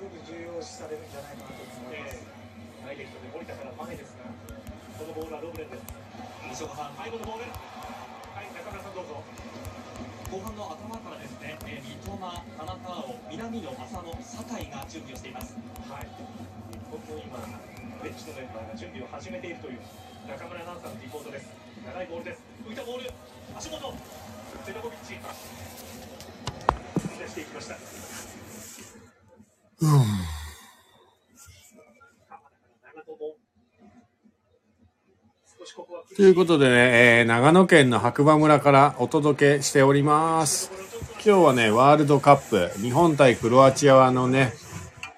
すごく重要視されるんじゃないかなと思います。ダイレクトで森田から前ですが、このボールはロブレンです。西岡さん、最後のボール。はい、中村さんどうぞ。後半の頭からですね、えー、三笘、田中碧、南野、浅野、酒井が準備をしています。はい。日本の今、ベンチのメンバーが準備を始めているという中村アナウンサーのリポートです。長いボールです。浮いたボール、足元、セドコビッチ。出していきました。ということでね、えー長野県の白馬村からお届けしております。今日はね、ワールドカップ、日本対クロアチアのね、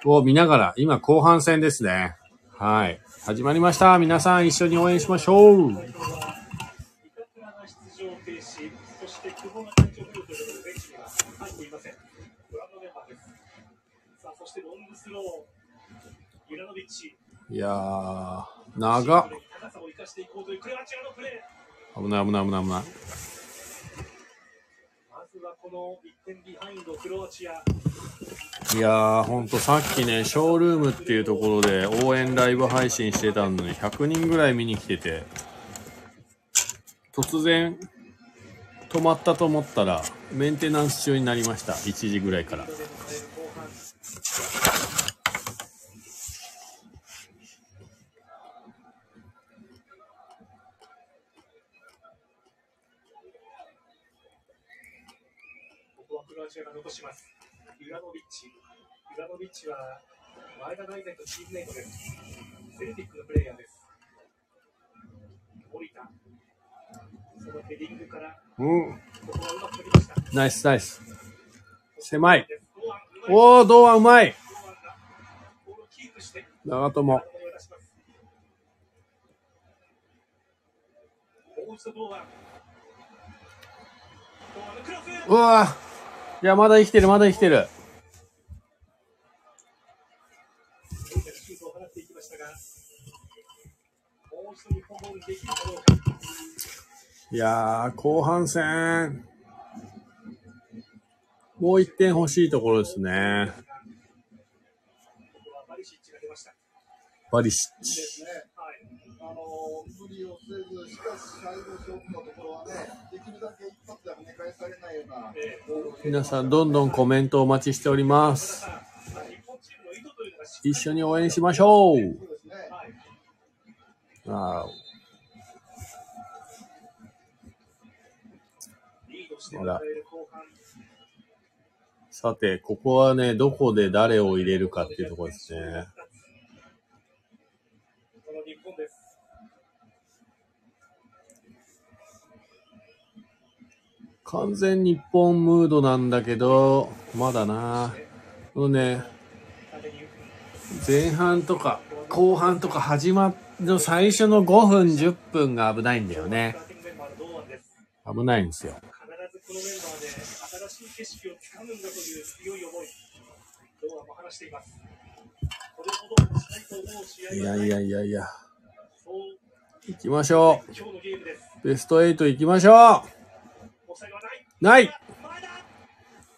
を見ながら、今後半戦ですね。はい。始まりました。皆さん一緒に応援しましょう。いやー、長っ。危ない危ない危ない危ない。まずはこの1点ビハインド、クロアチア。いやー、ほんとさっきね、ショールームっていうところで応援ライブ配信してたのに100人ぐらい見に来てて、突然止まったと思ったら、メンテナンス中になりました。1時ぐらいから。アが残します。ユラノビッチ。ユラノビッチは前田大然とチームメイトです。セルティックのプレイヤーです。森田。そのヘディングから、うん。ここはうまく取りました。ナイスナイス。狭い。おー、堂安うまい。長友。もうわー。いや、まだ生きてる、まだ生きてる。いやー、後半戦、もう1点欲しいところですね。バリシッチ。あの無理をせず、しかし最後勝負のところはね、できるだけ一発で跳ね返されないような皆さん、どんどんコメントお待ちしております。一緒に応援しましょう。うね。はい。あリードして迎える後半。ーさて、ここはね、どこで誰を入れるかっていうところですね。完全日本ムードなんだけど、まだな。ね、前半とか後半とか始まの最初の5分10分が危ないんだよね。危ないんですよ。いやいやいやいや。行きましょう。ベスト8行きましょうない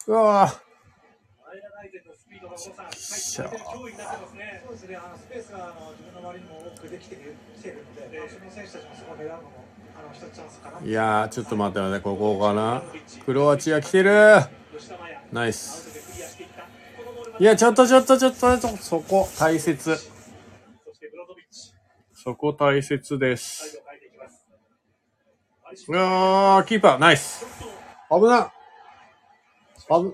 うわぁ。しゃ、な。いやー、ちょっと待ってね、ここかな？クロアチア来てるナイス。いや、ちょっとちょっとちょっと、そこ大切。そこ大切です。うわー、キーパー、ナイス。危な危。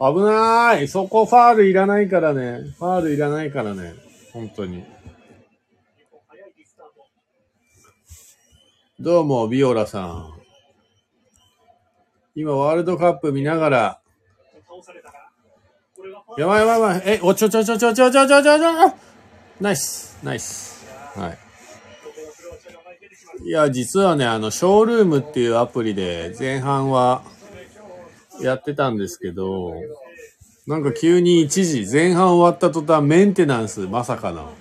危ないそこファールいらないからね。ファールいらないからね。本当に。どうも、ビオラさん。今、ワールドカップ見ながら、やばいやばいやばい。え、おちょちょちょちょちょちょちょちょちょナイス、ナイス。はい。いや、実はね、あの、ショールームっていうアプリで前半はやってたんですけど、なんか急に一時、前半終わった途端メンテナンス、まさかの。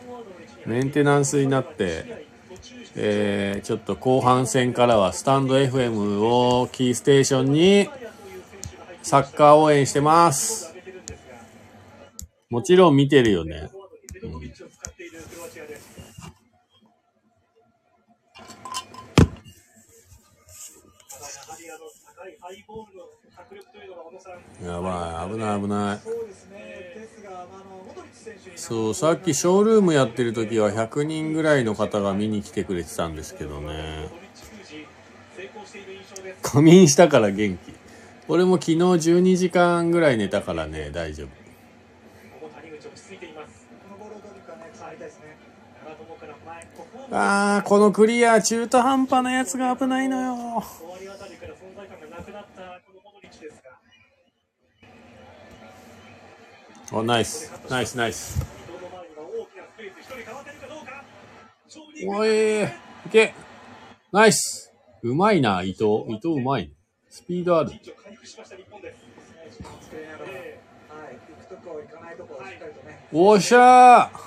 メンテナンスになって、えー、ちょっと後半戦からはスタンド FM をキーステーションにサッカー応援してます。もちろん見てるよね。フォワードにペドコビッチを使っているクロアチアです。ただやはりあの高いハイボールの迫力というのが小野さん。やばい、危ない危ない。そうですね。ですが、あのモドリッチ選手にそう、さっきショールームやってる時は100人ぐらいの方が見に来てくれてたんですけどね。仮眠したから元気。俺も昨日12時間ぐらい寝たからね、大丈夫。あー、このクリア、中途半端なやつが危ないのよ。終わりあたりから存在感がなくなったこのモドリッチですが、お、ナイス。ナイス、ナイス。伊藤の前には大きなスペー、い、け。ナイス。うまいな、伊藤。伊藤うまい。スピードある。おっしゃー、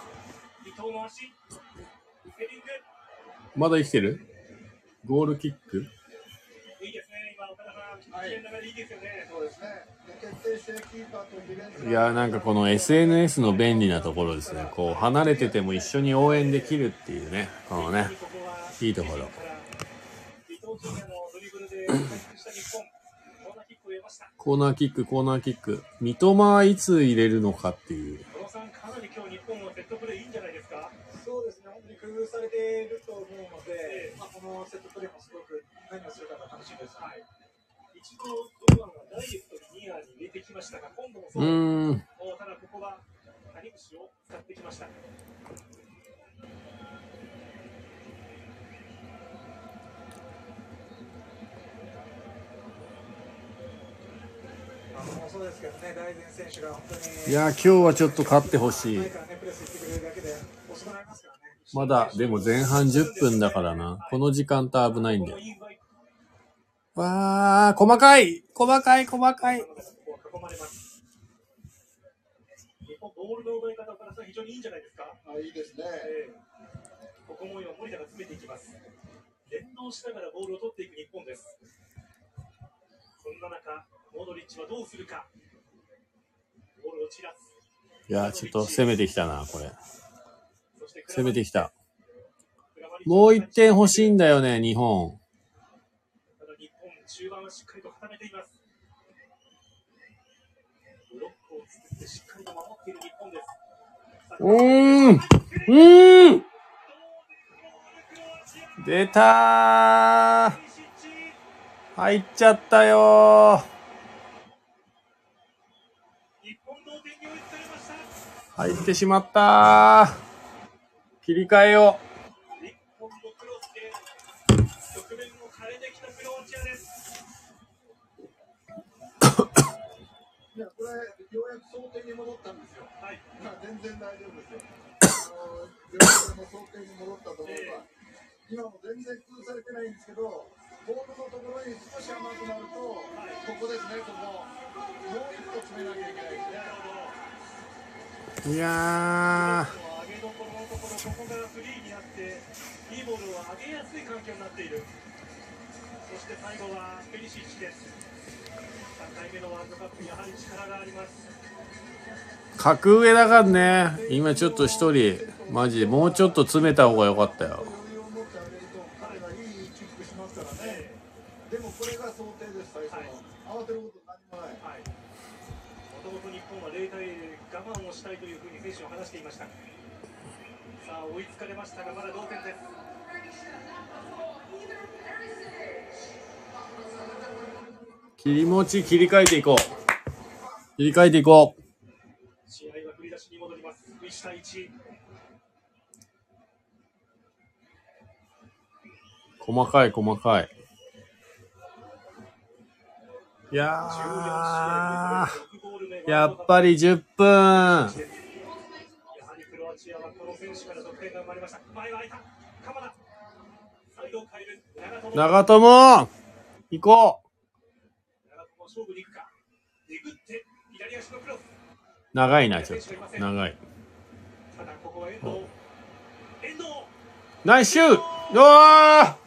まだ生きてる？ゴールキック？いいですね、今、岡田さん、危険ながらいいですよね。いやーなんかこの SNS の便利なところですね。こう離れてても一緒に応援できるっていうね。このね。いいところ コーナーキック。コーナーキック。三笘はいつ入れるのかっていう。小野さん、かなり今日日本のセットプレーいいんじゃないですか？そうですね、本当に工夫されていると思うので、まあ、このセットプレーもすごく何をするかが楽しみです。はい。堂安がダイレクトにニアに入れてきましたが、今度もそう。ん。いや今日はちょっと勝ってほしい。ま。だ、でも前半10分だからな。この時間帯危ないんだよ。わー、細かい細かい細かいボールの奪い方から非常にいいんじゃないですか？あいいですね。ええここも今森田が詰めていきます。連動しながらボールを取っていく日本です。そんな中、モドリッチはどうするか？ボールを散らす。いやーちょっと攻めてきたな、これ。そして攻めてきた。もう1点欲しいんだよね、日本。中盤はしっかりと固めています。ブロックを作ってしっかりと守っている日本です。うーんうーん出たー入っちゃったよー。入ってしまったー切り替えよ日本のクロスで局面を変えてきたクロアチアです。いやこれようやく想定に戻ったんですよ。はい。まあ全然大丈夫ですよ。あの両手の想定に戻ったと思えば、今も全然工夫されてないんですけど、ボールのところに少し甘くなると、ここですね、ここ。もう一個詰めなきゃいけないですね。ーいや上げどころのところ、ここからフリーになって、いいボールを上げやすい環境になっている。そして最後はペリシッチです。3回目のワールドカップ、やはり力があります。格上だからね。今ちょっと一人、マジでもうちょっと詰めた方が良かったよ。したいというふうに選手は話していました。さあ、追いつかれましたが、まだ同点です。切り持ち切り替えていこう。切り替えていこう。試合が振り出しに戻ります。1対1。細かい細かい。いやー、やっぱり10分。長友行こう長友勝負に行くか。えぐって、左足のクロス。長いな、ちょっと。長い。ナイスシュートお。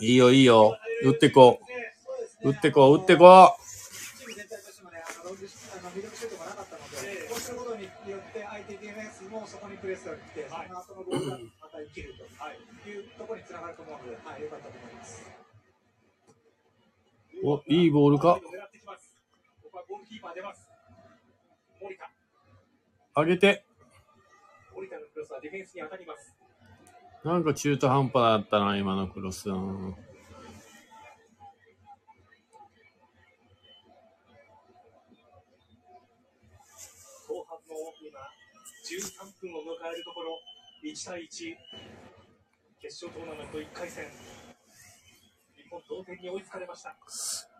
いいよ、いいよ。打ってこう。打ってこう、打ってこチーム全体としてもね、あのロングシあのミドルシュートがなかったので、こうすると、いうところにつながると思うので、はい、良かったと思います。お、いいボールか。狙ってきます。ここはゴールキーパー出ます。森田。上げて。森田のクロスはディフェンスに当たります。なんか中途半端だったな、今のクロス。うん後半の今、13分を迎えるところ、1対1。決勝トーナメント1回戦。日本同点に追いつかれました。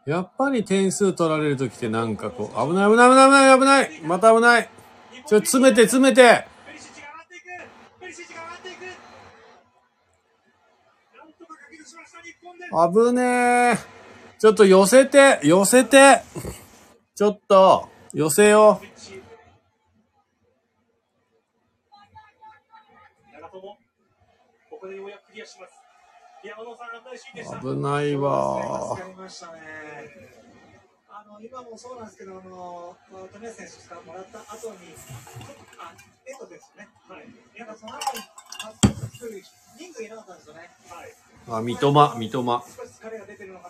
やっぱり点数取られるときってなんかこう、危ない危ない危ない危ない危ないまた危ないちょ、詰めて詰めて危ねえ。ちょっと寄せて、寄せて。ちょっと、寄せよスイッチ長友、ここでようやくクリアします。山野さん、危ないわ。あの今もそうなんですけど、あの富安選手がもらった後に、あ、エンドですよね。はい。なんかその後にパス作る人数いなかったんですよね。はい。あ、三笘、三笘。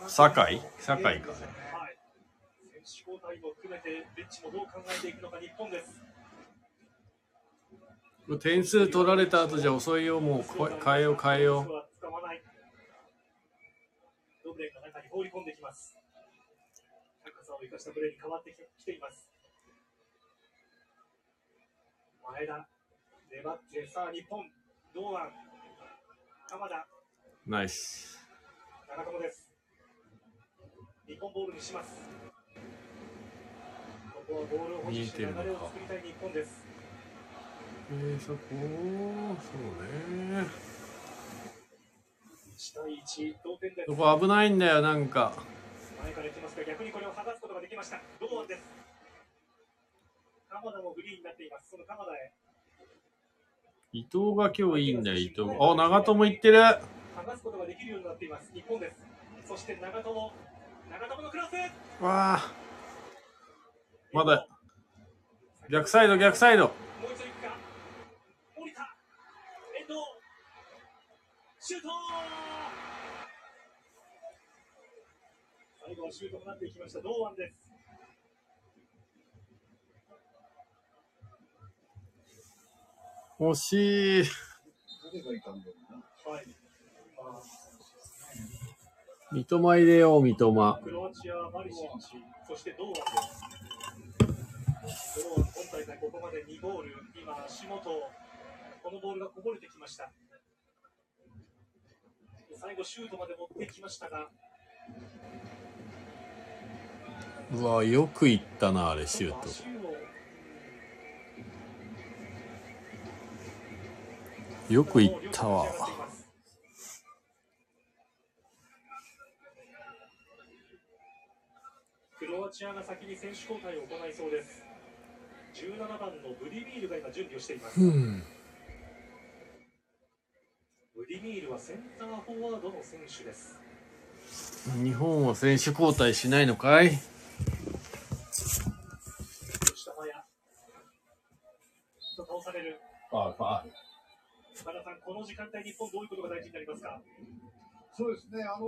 酒井？酒井かはい。選手交代も含めて、ベンチもどう考えていくのか、日本です。点数取られた後じゃ遅いよ、もうこ変えよう変えよう。使わない。ドブレンが中に放り込んできます。高さを生かしたプレーに変わってきています。前田、粘って、さあ日本、堂安、鎌田、ナイス。長友です。日本ボールにします。ここはボールを保持して流れを作りたい日本です。えー、そこ、そうね。1対1、同点ですそ。こ危ないんだよ、なんか。前から行きますが、逆にこれを剥がすことができました。堂安です。鎌田もフリーになっています。その鎌田へ。伊藤が今日いいんだよ、伊藤。あ、長友いってる。剥がすことができるようになっています。日本です。そして長友。長友のクロスわあ。まだ、逆サイド、逆サイド。もう一度行くか。森田。遠藤。シュート最後はシュートとなっていきました。堂安です。惜しい。三笘入れよう、三笘。クロアチア、マリシッチ、そして堂安です。堂安、今大会ここまで2ゴール、今、足元、このボールがこぼれてきました。最後、シュートまで持ってきましたが、うわ、よくいったな、あれ、シュート。よくいったわ。クロアチアが先に選手交代を行いそうです。17番のブディミールが今準備をしています。うん。ミールはセンターフォワードの選手です。日本は選手交代しないのかい？吉田麻也。と倒される。ああ、岡田さん、この時間帯、日本どういうことが大事になりますか？そうですね、あの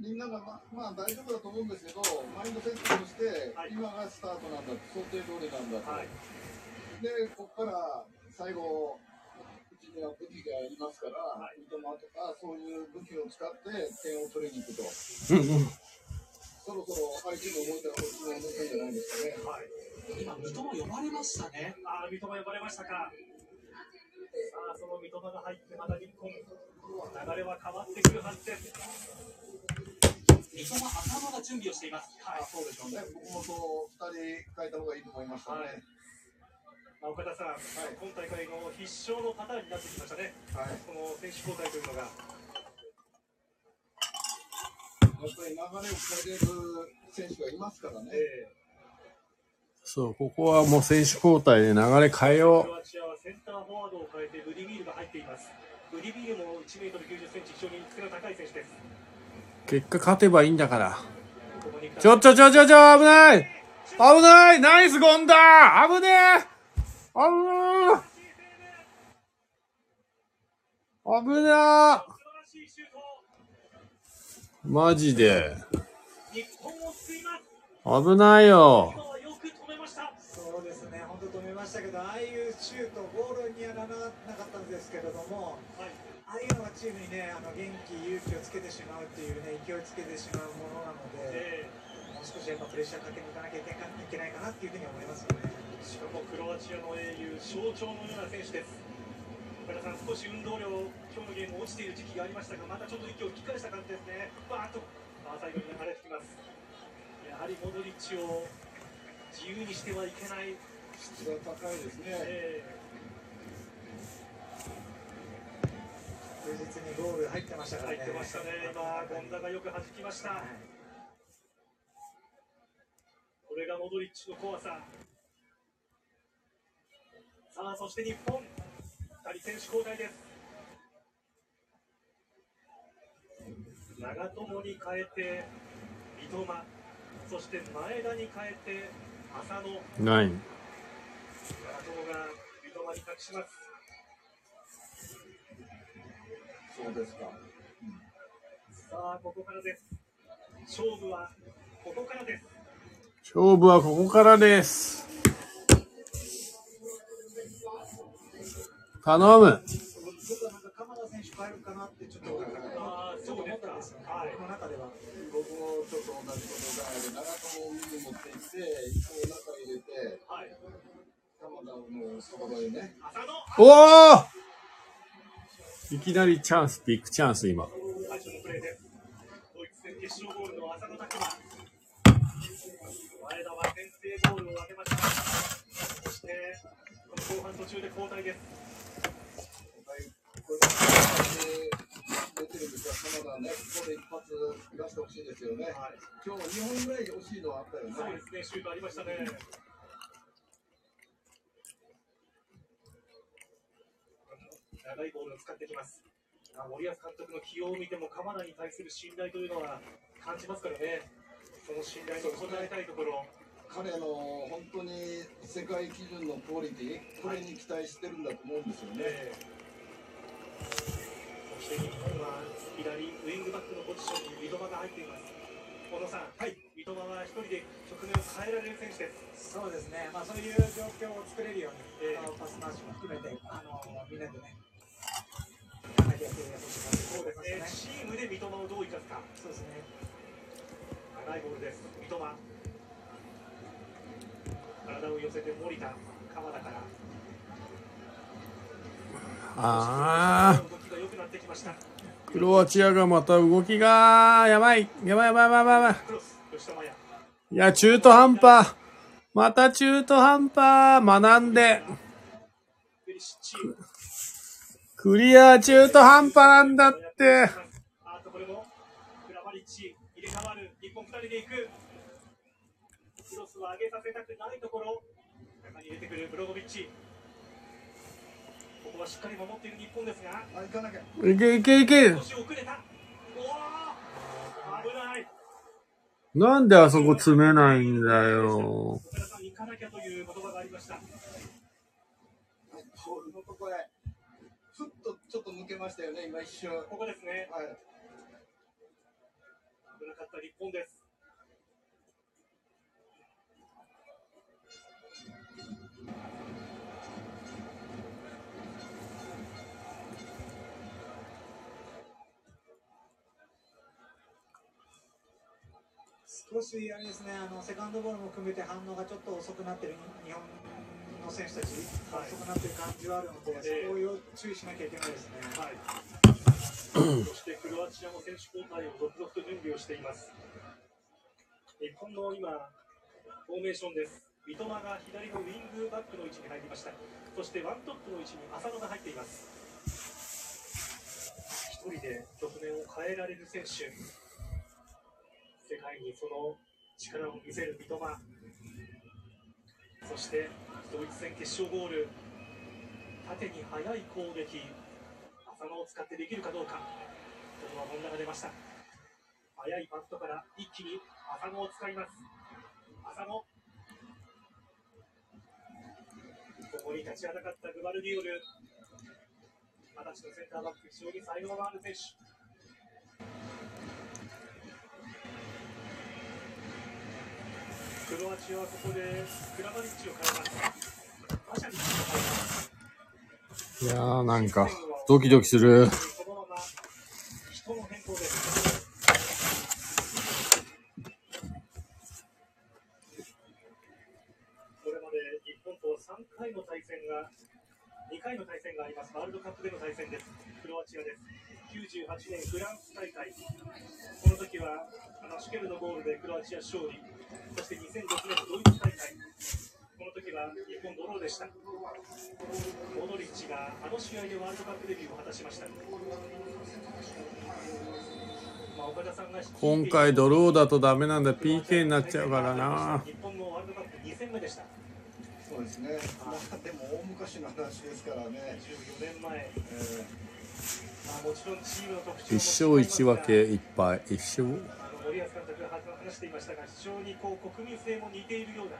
みんながままあ大丈夫だと思うんですけど、マインドセットとして、はい今がスタートなんだ、想定通りなんだと、はい。で、ここから最後、うちには武器がありますから、はい三笘とか、そういう武器を使って点を取りに行くと、うんうん。そろそろ相手の思いたらこっちも思ったんじゃないですかね。はい。今、三笘呼ばれましたね。ああ、三笘呼ばれましたか。さあ、その三笘が入って、また日本、流れは変わってくるはずです。三笘、頭が準備をしています。はい、そうでしょうね。ね、僕もそう2人変えた方がいいと思いましたね。まあ、岡田さん、今大会の必勝のパターンになってきましたね。はいこの選手交代というのが。やっぱり流れを変えれる選手がいますからね。えそう、ここはもう選手交代で流れ変えー、よクロアチアはセンターフォワードを変えてブディミールが入っています。ブディミールも1メートル90センチ、非常に背の高い選手です。結果勝てばいいんだから。ちょちょちょちょちょ、危ない危ないナイスゴンダ危ねえ危なー危ないマジで。危ないよ。そうですね、本当止めましたけど、ああいうシュート、ゴールにはならなかったんですけれども、はいああいうのがチームにね、あの元気、勇気をつけてしまうっていうね、勢いつけてしまうものなので、えもう少しやっぱプレッシャーかけにいかなきゃいけないいけないかなっていうふうに思いますよね。ーしかもクロアチアの英雄象徴のような選手です。岡田さん少し運動量今日のゲーム落ちている時期がありましたがまたちょっと息を吹き返した感じですね。バーッとファーサイドに流れてきます。やはりモドリッチを自由にしてはいけない、質が高いですね。え確実にゴール入ってましたーからね。入ってましたね。今権田がよく弾きました。はい。これがモドリッチの怖ささあそして日本。2人選手交代です。長友に変えて三笘。そして前田に変えて浅野。長ない。友が三笘に託します。そうですか。さあここからです。勝負はここからです。勝負はここからです。頼む。おおいきなりチャンス、ビッグチャンス今。そして、この後半途中で交代です。これ出てるんですが、ここで一発出してほしいですよね。はい、今日2本ぐらい惜しいのはあったよね。そうですね、シュートありましたね。長いボールを使ってきます。あ森保監督の起用を見ても、鎌田に対する信頼というのは感じますからね。その信頼に応えたいところ。彼の本当に世界基準のクオリティ、これに期待してるんだと思うんですよね。ええそして日本は左ウィングバックのポジションに三笘が入っています。小野さん、はい、三笘は一人で局面を変えられる選手です。そうですね。まあそうい。う状況を作れるように、ええあのパス回しも含めて、あのみんなでね、考えてやってほしい。なと思い。ますえね。チームで三笘をどう生かすか。そうですね。長い。ボールです。三笘。体を寄せて森田、鎌田から。ああ、クロアチアがまた動きが、やばい。やばいやばいやばいやばい。いや、中途半端。また中途半端。学んで。クリア中途半端なんだって。クロスを上げさせたくないところ中に入れてくるブロゴビッチはしっかり守っている日本ですがあ、行かなきゃ。いけいけいけ。少し遅れた危ないなんであそこ詰めないんだよ。行かなきゃという言葉がありましたボールのとこへ、ふっとちょっと抜けましたよね、今一瞬。はい。ここですね危なかった日本です少しあれですね、あのセカンドボールも含めて反応がちょっと遅くなってる日本の選手たち、はい遅くなってる感じはあるので、ええそこを注意しなきゃいけないですね。はい。そしてクロアチアも選手交代を続々と準備をしています。日本の今、フォーメーションです。三笘が左のウィングバックの位置に入りました。そしてワントップの位置に浅野が入っています。一人で局面を変えられる選手。世界にその力を見せる三笘。そしてドイツ戦決勝ゴール。縦に速い攻撃。浅野を使ってできるかどうか。ここは本田が出ました。速いパストから一気に浅野を使います。浅野。ここに立ちはだかったグバルディオル。二十歳のセンターバック、非常に才能のある選手。クロアチアはここでクラマリッチを変えます。いやーなんか、ドキドキする。そのまま人の変更です。これまで日本と3回の対戦が、2回の対戦があります。ワールドカップでの対戦です。クロアチアです。98年フランス大会。この時は、あのシュケルのゴールでクロアチア勝利。そして2006年のドイツ大会。この時は日本ドローでした。モドリッチがあの試合でワールドカップデビューを果たしました。今回ドローだとダメなんだ。PK になっちゃうからな。日本のワールドカップ2戦目でした。そうですね。まあでも大昔の話ですからね。14年前。えまあ、もちろんチームの特徴も一勝一分けいっぱい。一勝。森保監督が話していましたが、非常にこう国民性も似ているような、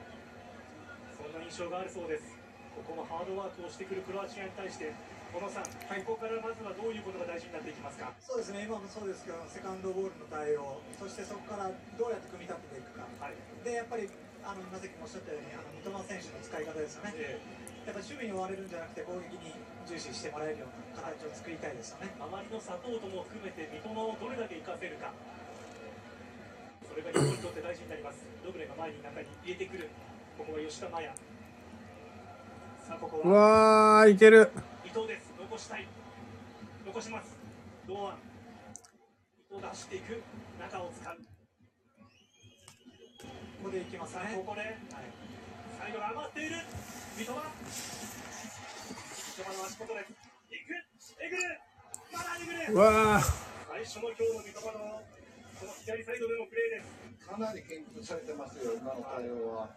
そんな印象があるそうです。ここもハードワークをしてくるクロアチアに対して、小野さん、ここからまずはどういうことが大事になっていきますか？そうですね、今もそうですけど、セカンドボールの対応、そしてそこからどうやって組み立てていくか、はい。でやっぱりあの今関もおっしゃったように、あの三笘選手の使い方ですよね、えやっぱり守備に追われるんじゃなくて、攻撃に重視してもらえるような形を作りたいですよね。ー、周りのサポートも含めて三笘をどれだけ活かせるか。それが日本にとって大事になります。ドブレが前に中に入れてくる。ここは吉田麻也。さあ、ここうは。わー、いける。伊藤です残したい残します堂安伊藤が走っていく中を使うここでいきますね。ここではい。サイドが余っている。三笘。三笘の足元です行く。えぐる。まだえぐる。うわー。最初の今日の三笘のこの左サイドでのプレーです。ーかなり研究されてますよ、今の対応は。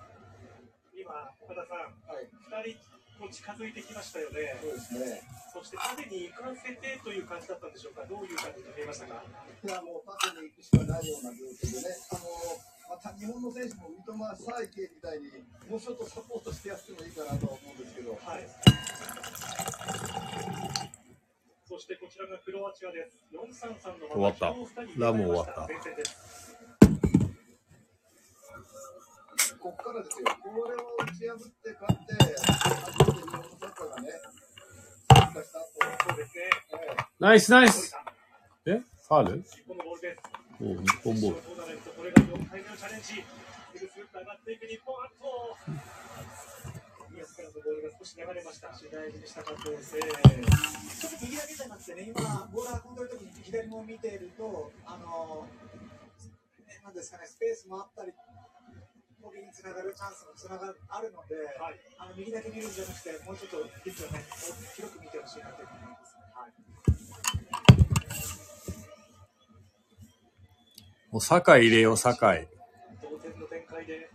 今岡田さん。はい。2人と近づいてきましたよね。そうですね。そして縦に行かせてという感じだったんでしょうか。どういう感じに見えましたか。いや、もう縦に行くしかないような状況でね、あのまた日本の選手も三笘、サイケみたいに、もうちょっとサポートしてやってもいいかなとは思うんですけど、はい。そしてこちらがクロアチアです。433の終わったラム終わった。ここからですよ、これを打ち破って勝って、初めて日本のサッカーがね、進化した後、そうですね。ええナイスナイ森ス。え？ファール？日本のボールです。お日本ボール。ちょっと右だけじゃなくてね、今、ボール運んでるときに左も見ていると、あの、スペースもあったり、攻撃につながるチャンスもつながるあるので、あの右だけ見るんじゃなくて、もうちょっとピッチをね、広く見てほしいなと思います。もう酒井入れよう、酒井。同点の展開で、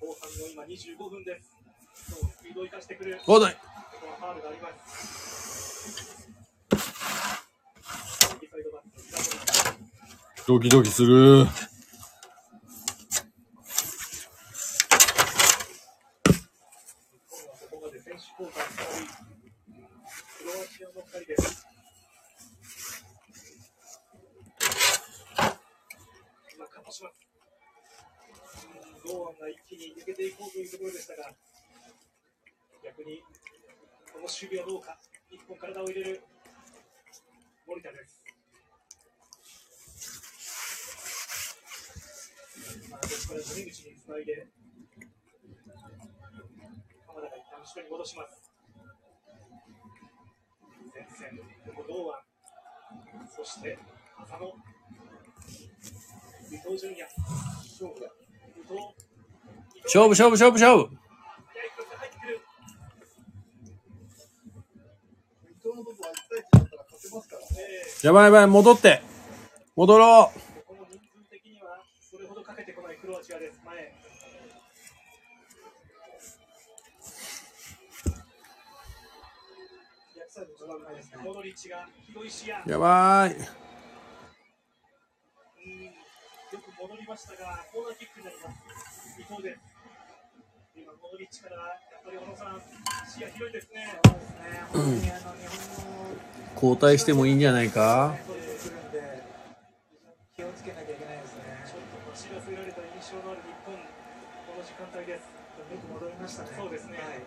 後半の今25分です。スピードを生かしてくる。ファールがあります。右サイドバック平森ドキドキする。日本はここまで選手交代2人。クロアチアの2人です。今、カットします。堂安が一気に抜けていこうというところでしたが、逆に、この守備はどうか。一本体を入れる森田です。まあ、ここから谷口につないで、鎌田が一旦後ろに戻します。前線、ここ堂安、そして浅野、勝負。勝負勝負勝負。やばいやばい、戻って。戻ろう。やばい。戻りましたが、コーナーキックになります。伊藤です。今、モドリッチから、やっぱり小野さん、視野広いですね。交代してもいいんじゃないか？気をつけなきゃいけないですね。ちょっと走らせられた印象のある日本、この時間帯です。よく戻りましたね。そうですねはい。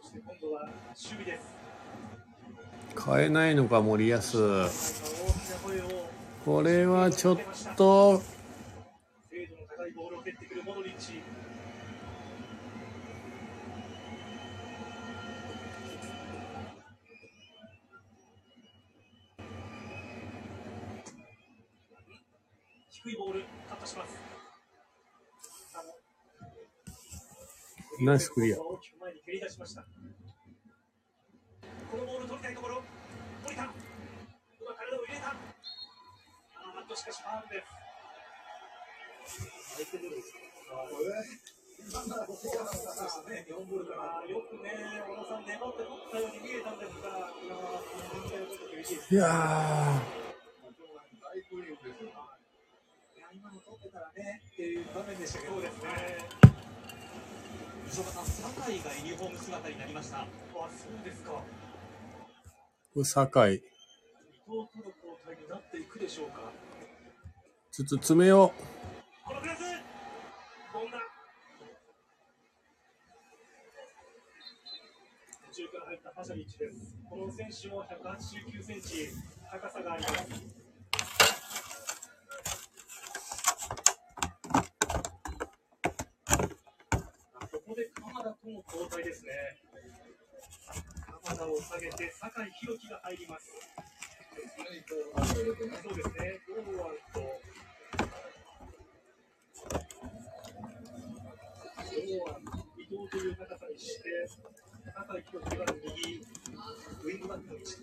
そして今度は守備です。変えないのか、森保。大きな声を、これはちょっと、ボールナイスクリア。このボール取りたいところ、としかしファウルです。うそうなんですね、日本ボールかあら。ーよくね、小野さん、粘って取ったように見えたんですが、今は全体はちょっと厳しいやーイングですよいや今の取ってたらねっていう場面でしたけど、そうですね。西岡さん、酒井がユニフォーム姿になりました。あ、そうですか。ー、これ酒井。伊藤との交代になっていくでしょうか。ちょっと詰めよこのクラス権田途中から入ったパシャリッチです。この選手も189センチ、高さがあります。ここで鎌田との交代ですね。鎌田を下げて酒井宏樹が入ります。そうですね、堂安と安、伊藤という高さにして、酒井宏樹が右、ウイングバックの位置。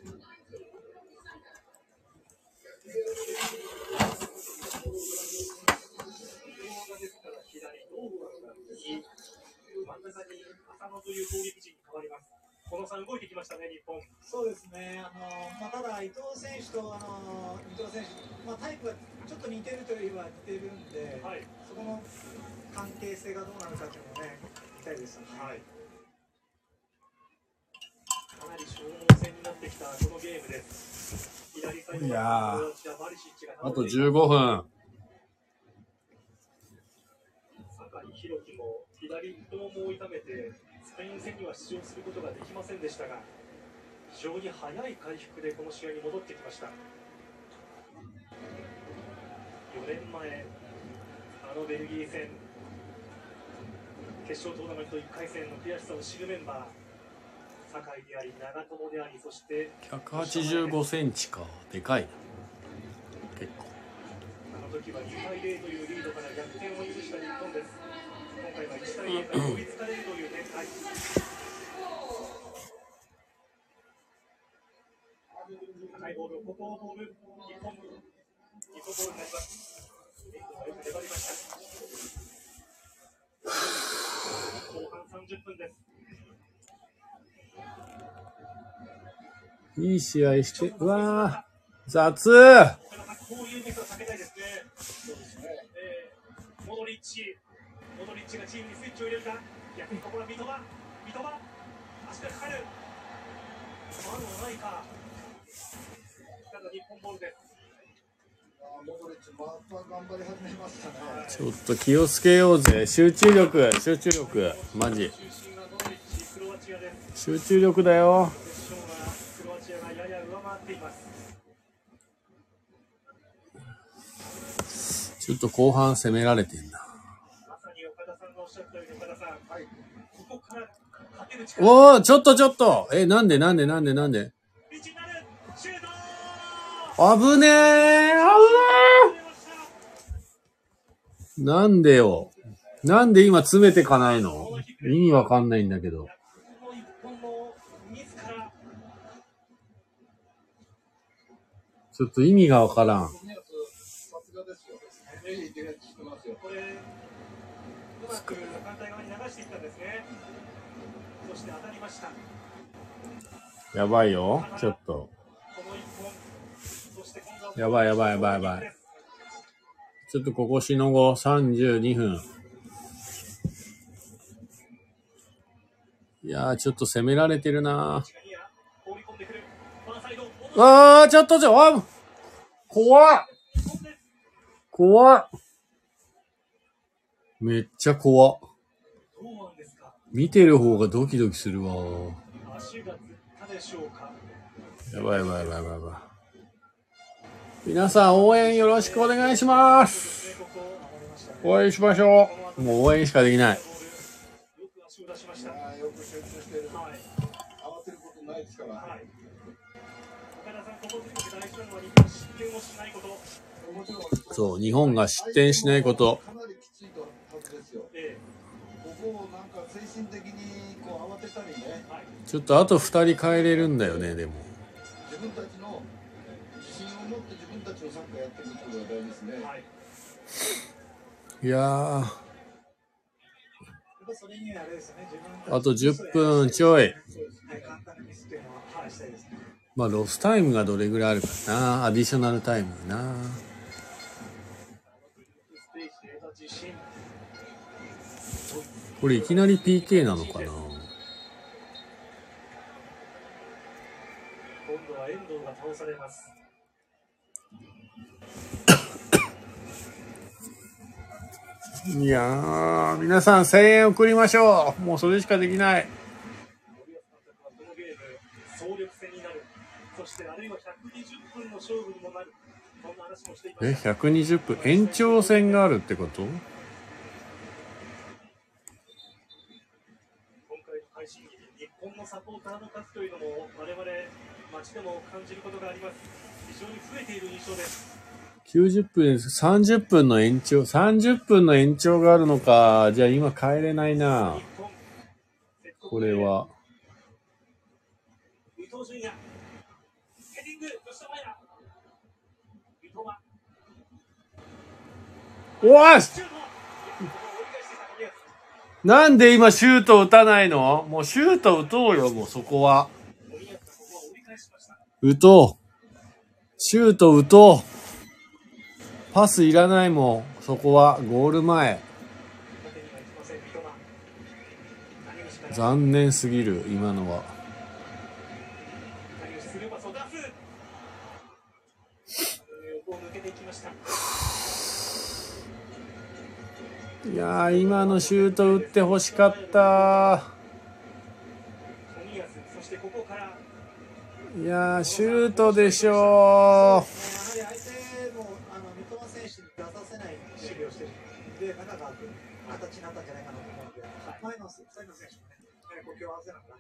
攻撃陣に変わります。この差動いてきましたね、日本。そうですね、あのまあ、ただ伊藤選手とあの伊藤選手、まあ、タイプがちょっと似てるといえば似てるんで、はい。そこの関係性がどうなるかっていうのをね、見たいですよね。はい。かなり消耗戦になってきたこのゲームです。あと15分。酒井宏樹も左太ももを痛めてスペイン戦には出場することができませんでしたが非常に早い回復でこの試合に戻ってきました4年前あのベルギー戦決勝トーナメント1回戦の悔しさを知るメンバー酒井であり長友でありそして185センチか。でかいな。結構。あの時は2対0というリードから逆転を許した日本です。今回は1対0から追いつかれるという展開。高いボール、ここを日本、日本ボールになります。粘りました。後半30分です。いい試合して、うわー、雑。ボールです。ちょっと気をつけようぜ。集中力集中力マジ。集中力だよ。ちょっと後半攻められてんな。おおちょっとちょっと。えなんでなんでなんでなんで？危ねえ危ねえなんでよ。なんで今詰めてかないの？意味わかんないんだけど。ちょっと意味がわからん。やばいよ。ちょっと。やばいやばいやばいやばい。ちょっとここしのご32分。いやー、ちょっと攻められてるなーあー、ちょっとちょ、あ怖っ怖っめっちゃ怖っ見てる方がドキドキするわ。やばいやばいやばいやばい。皆さん応援よろしくお願いします。応援しましょう。もう応援しかできない。そう、日本が失点しないこと。ちょっとあと2人変えれるんだよね、でも。いや、あ、と10分ちょい。まあ、ロスタイムがどれぐらいあるかな。アディショナルタイムな。これいきなり PK なのかな。今度は遠藤が倒されますいやー、皆さん声援送りましょう。もうそれしかできない。森保監督はこのゲーム総力戦になる。そしてあるいは120分の勝負にもなる。そんな話もしていまえ、した120分延長戦があるってこと？今回の配信日日本のサポーターの数というのも我々街でも感じることがあります。非常に増えている印象です ?90 分です。30分の延長、30分の延長があるのか。じゃあ今帰れないな。これは。おいなんで今シュート打たないの？もうシュート打とうよ、もうそこは。打とう。シュート打とう。パスいらないもん。そこはゴール前。残念すぎる、今のは。いやー、今のシュート打って欲しかった。いやー、シュートでしょや形になったんじゃないかなと思うので、前の2人の選手もね、呼吸を合わせながら、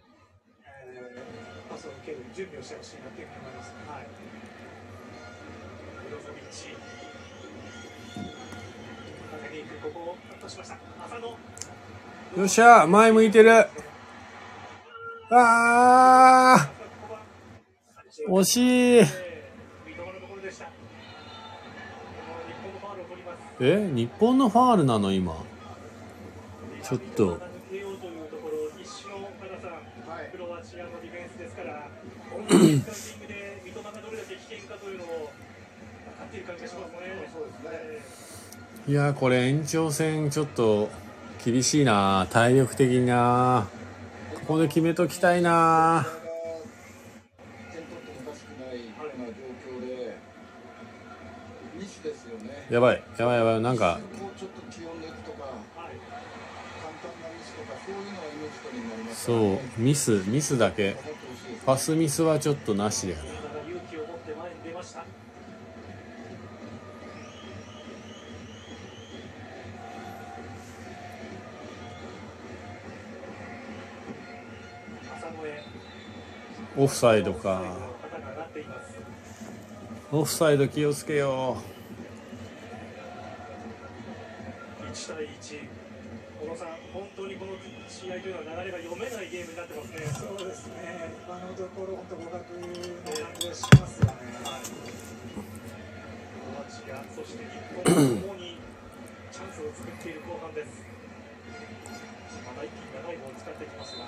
えーパスを受ける準備をしてほしいなというふうに思います。はいブロゾビッチ縦に行くここをカットしました浅野。よっしゃ、前向いてる。あー、惜しい。え日本のファールなの今。ちょっと。いやー、これ延長戦ちょっと厳しいな。体力的にな。ここで決めときたいな。やばい、やばいやばい、なんか、そう、ミス、ミスだけ。パスミスはちょっとなしだよな。山田が勇気を持って前に出ました浅野へオフサイドか。オフサイド気をつけよう1対1小野さん本当にこの合というのは流れが読めないゲームになってますねそうですね、今のところ、本当、互角の感じがしますよね。クロアチアそして日本ともにチャンスを作っている後半ですまだ一気に長いボールを使ってきますが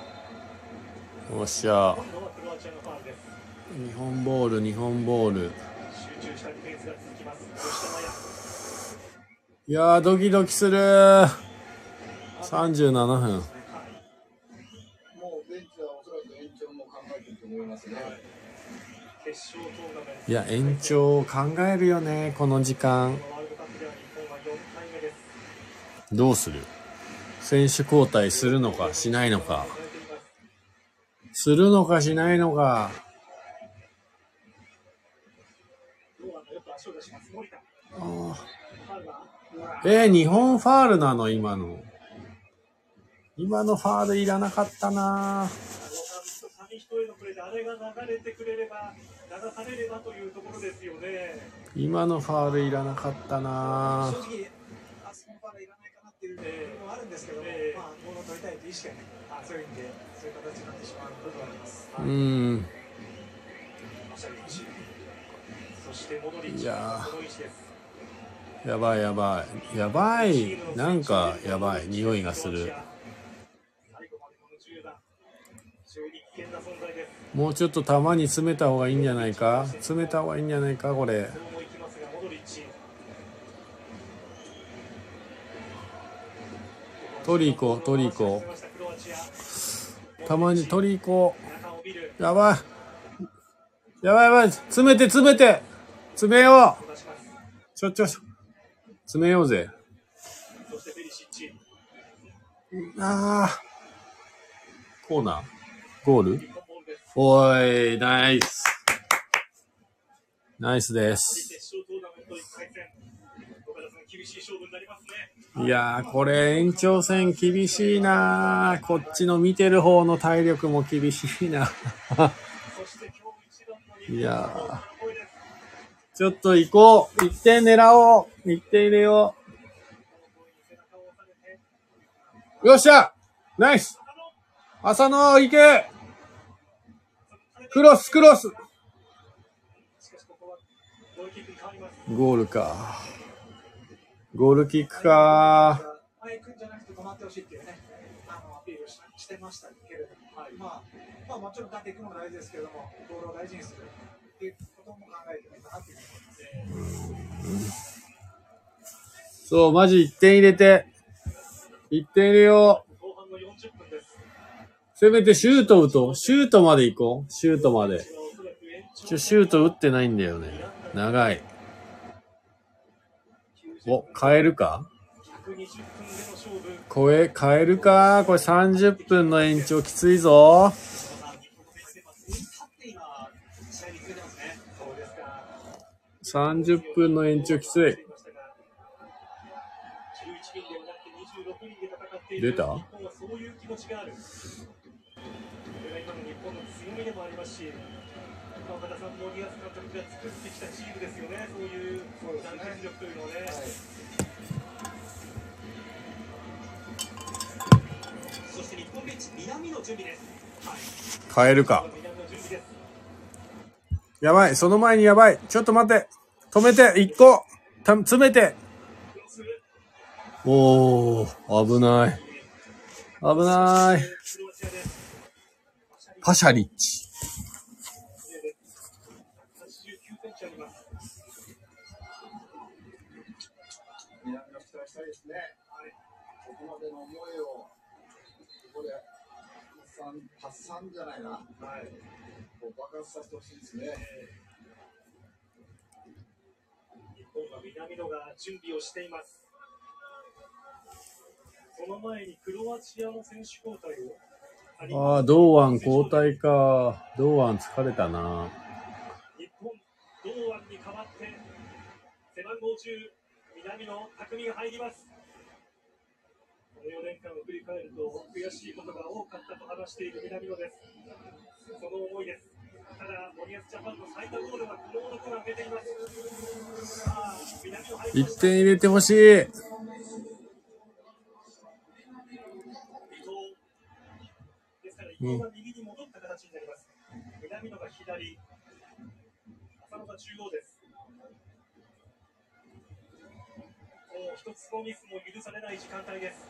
う。よっしゃ。今度はクロアチアのファウルです日本ボール、日本ボール。集中ししたディフェンスが続きます吉田麻也いやー、ドキドキする。37分。ますね。決勝トーナメントいや、延長考えるよね、この時間。ワールドカップでは日本は4回目ですどうする？選手交代するのか、しないのか。すするのか、しないのか。あえー、日本ファールなの、今の。今のファールいらなかったなあれが流れてくれれば流されればというところですよね今のファールいらなかったな正直、あそこからいらないかなっていう部分はあるんですけども、ええまあ、ボールを取りたいという意識がね、あそういう意味で、そういう形になってしまう部分はあります。うーん。そしてモドリッチいやーこの位置ですやばいやばい。やばい。なんか、やばい。匂いがする。最後までこの10番非常に危険な存在ですもうちょっと球に詰めた方がいいんじゃないか？詰めた方がいいんじゃないか？これ。取り行こう、取り行こう。たまに取り行こう。やばい。やばいやばい。詰めて、詰めて。詰めよう。ちょちょちょ。詰めようぜ。ああ。コーナー？ゴール？おい、ナイス。ナイスです。いやー、これ延長戦厳しいなーこっちの見てる方の体力も厳しいな。いやの声ですちょっと行こう。1点狙おう。1点入れよう。よっしゃナイス浅野行けクロス、クロスゴールか。ゴールキックか。前行くんじゃなくて止まってほしいっていうね、あのアピールをししてましたけれども、はいまあ、まあ、もちろん立っていくのも大事ですけれども、ボールを大事にするっていうことも考えてもいいかなっていうふうに思います。そう、マジ1点入れて。1点入れよう。せめてシュート打とう。シュートまで行こう。シュートまで。ちょ、シュート打ってないんだよね。長い。お、変えるか？声変えるか？これ30分の延長きついぞ。30分の延長きつい。出た？でもありますし、岡田さん、森保監督が作ってきたチームですよね、そういう団結力というのをね。そして日本ベンチ、南の準備です。はい、変えるか。やばい。その前にやばい。ちょっと待って。止めて。一個。た詰めて。おー、危ない。危ない。パシャリッチ。89センチあります。ここまでの思いを、ここで発散、発散じゃないな。はいこう爆発させてほしいですね。日本は南野が準備をしています。その前にクロアチアの選手交代を。ああ、堂安交代か。堂安疲れたな。日本、堂安に代わって、背番号10、南野拓実が入ります。この4年間を振り返ると、悔しいことが多かったと話している南野です。その思いです。ただ、森保ジャパンの最多ゴールはこの男が挙げています。さあ、南野入りまし1た。点入れてほしい。右に戻った形になります。南野が左、浅野が中央です。もう一つのミスも許されない時間帯です。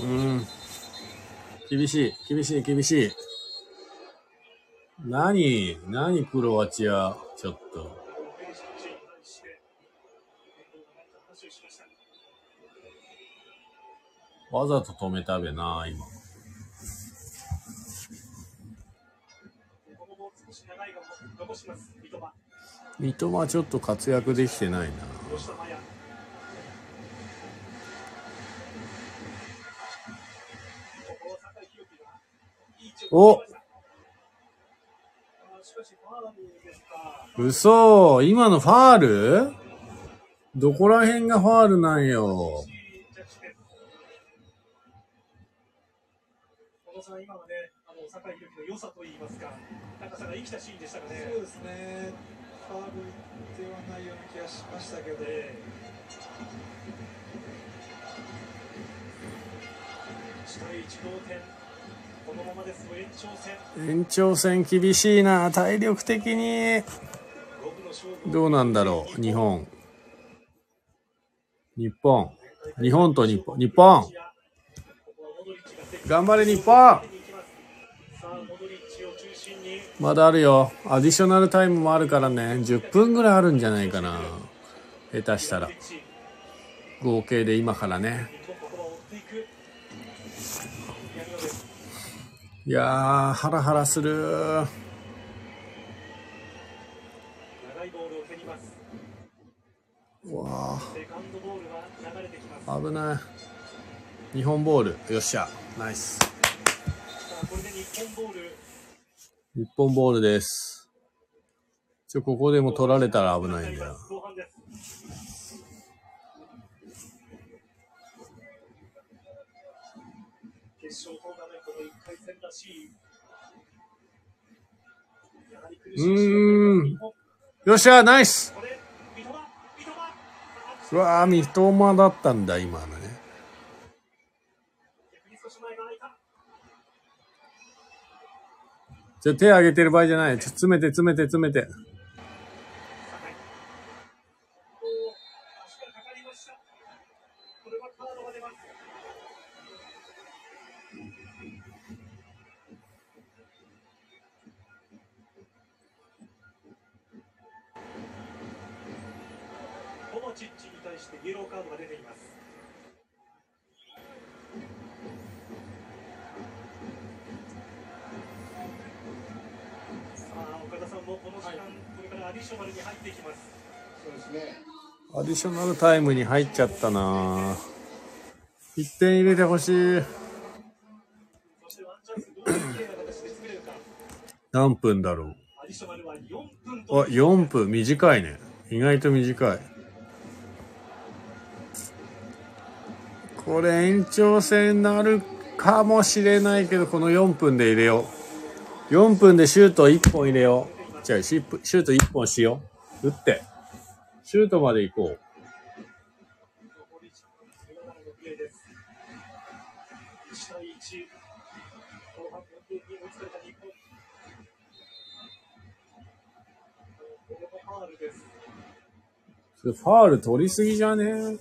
うん。厳しい、厳しい、厳しい。何何クロアチア、ちょっと。ペリシッチに対して、遠藤が何か話をしました。わざと止めたべな、今。三笘はちょっと活躍できてないな。お嘘今のファール？どこら辺がファールなんよ。小野さん、今はね、あの酒井宏樹の良さといいますか、高さが生きたシーンでしたかね。そうですね。ファールではないような気がしましたけど。え1対1同点、このままですと延長戦、延長戦厳しいな、体力的に。どうなんだろう、日本。日本。日本と日本。日本。ここはモドリッチが積極頑張れ日本、まだあるよ。アディショナルタイムもあるからね。10分ぐらいあるんじゃないかな。下手したら。合計で今からね。い。やー、ハラハラする。わセカンドボールが流れてきます。さー、危ない。日本ボール。よっしゃ。ナイス。あ、これで日本ボール。日本ボールです。ちょ、ここでも取られたら危ないんだよ。後半です。決勝トーナメントの1回戦らしい。やはり苦しい試合うーんよっしゃ、ナイス。うわー、三笘だったんだ、今のね。逆に少し前が空いた。じゃ、手上げてる場合じゃない。ちょ詰めて、詰めて、詰めて。ショナルに入っていきます。そうですね。アディショナルタイムに入っちゃったな1点入れてほしい。何分だろう。アディショナルは4分あ、4分。短いね。意外と短い。これ延長戦になるかもしれないけど、この4分で入れよう。4分でシュート1本入れよう。じゃあシュシュート1本しよう。打って。シュートまで行こう。残り17のプレーです。1対1。後半4点に追いつかれた日本。これもファールです。それファール取りすぎじゃね？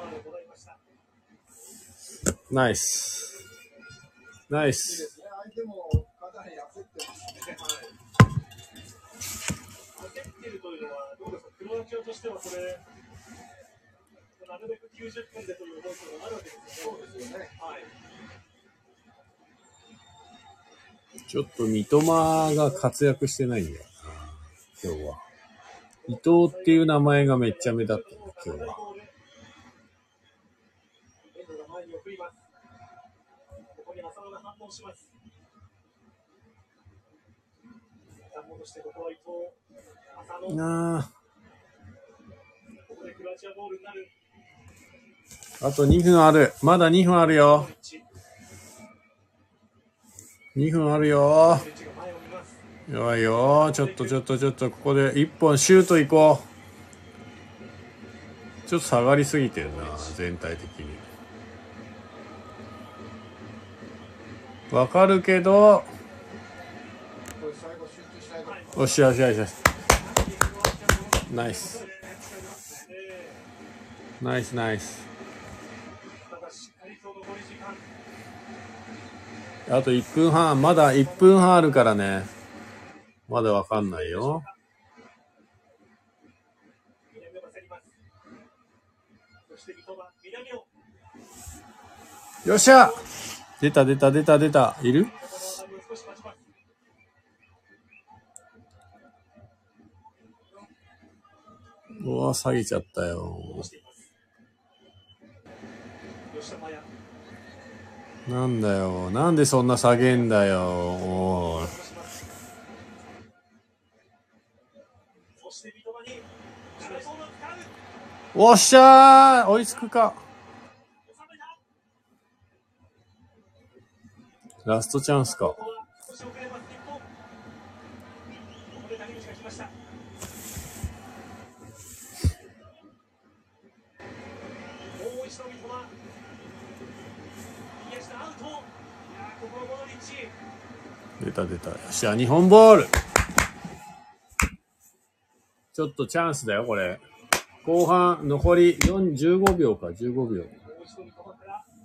ァールをもらいました。ナイス。ナイス。すね。相手もかなり焦ってますね。焦っているとい、なるべく90分でという思いがあるわけですよね。そうですよね。はい。ちょっと三笘が活躍してないんだよな、今日は。伊藤っていう名前がめっちゃ目立ったね、今日は。遠藤が前に送ります。ここに浅野が反応します。一旦戻して、ここは伊藤。浅野。なあ。ここでクロアチアボールになる。あと2分ある。まだ2分あるよ。2分あるよ。ベンチが前を見ます弱いよ。ちょっとちょっとちょっとここで1本シュート行こう。ちょっと下がりすぎてるな全体的に。わかるけどよしよしよしよしナイス。ナイスナイス。あと1分半まだ1分半あるからね。まだわかんないよ。よっしゃ！出た出た出た出た。いる？うわ下げちゃったよしています吉田麻也なんだよ。なんでそんな下げんだよ。おおっしゃー。追いつくか。ラストチャンスか。出た出た。よっしゃ日本ボール。ちょっとチャンスだよこれ。後半残り4 15秒か15秒。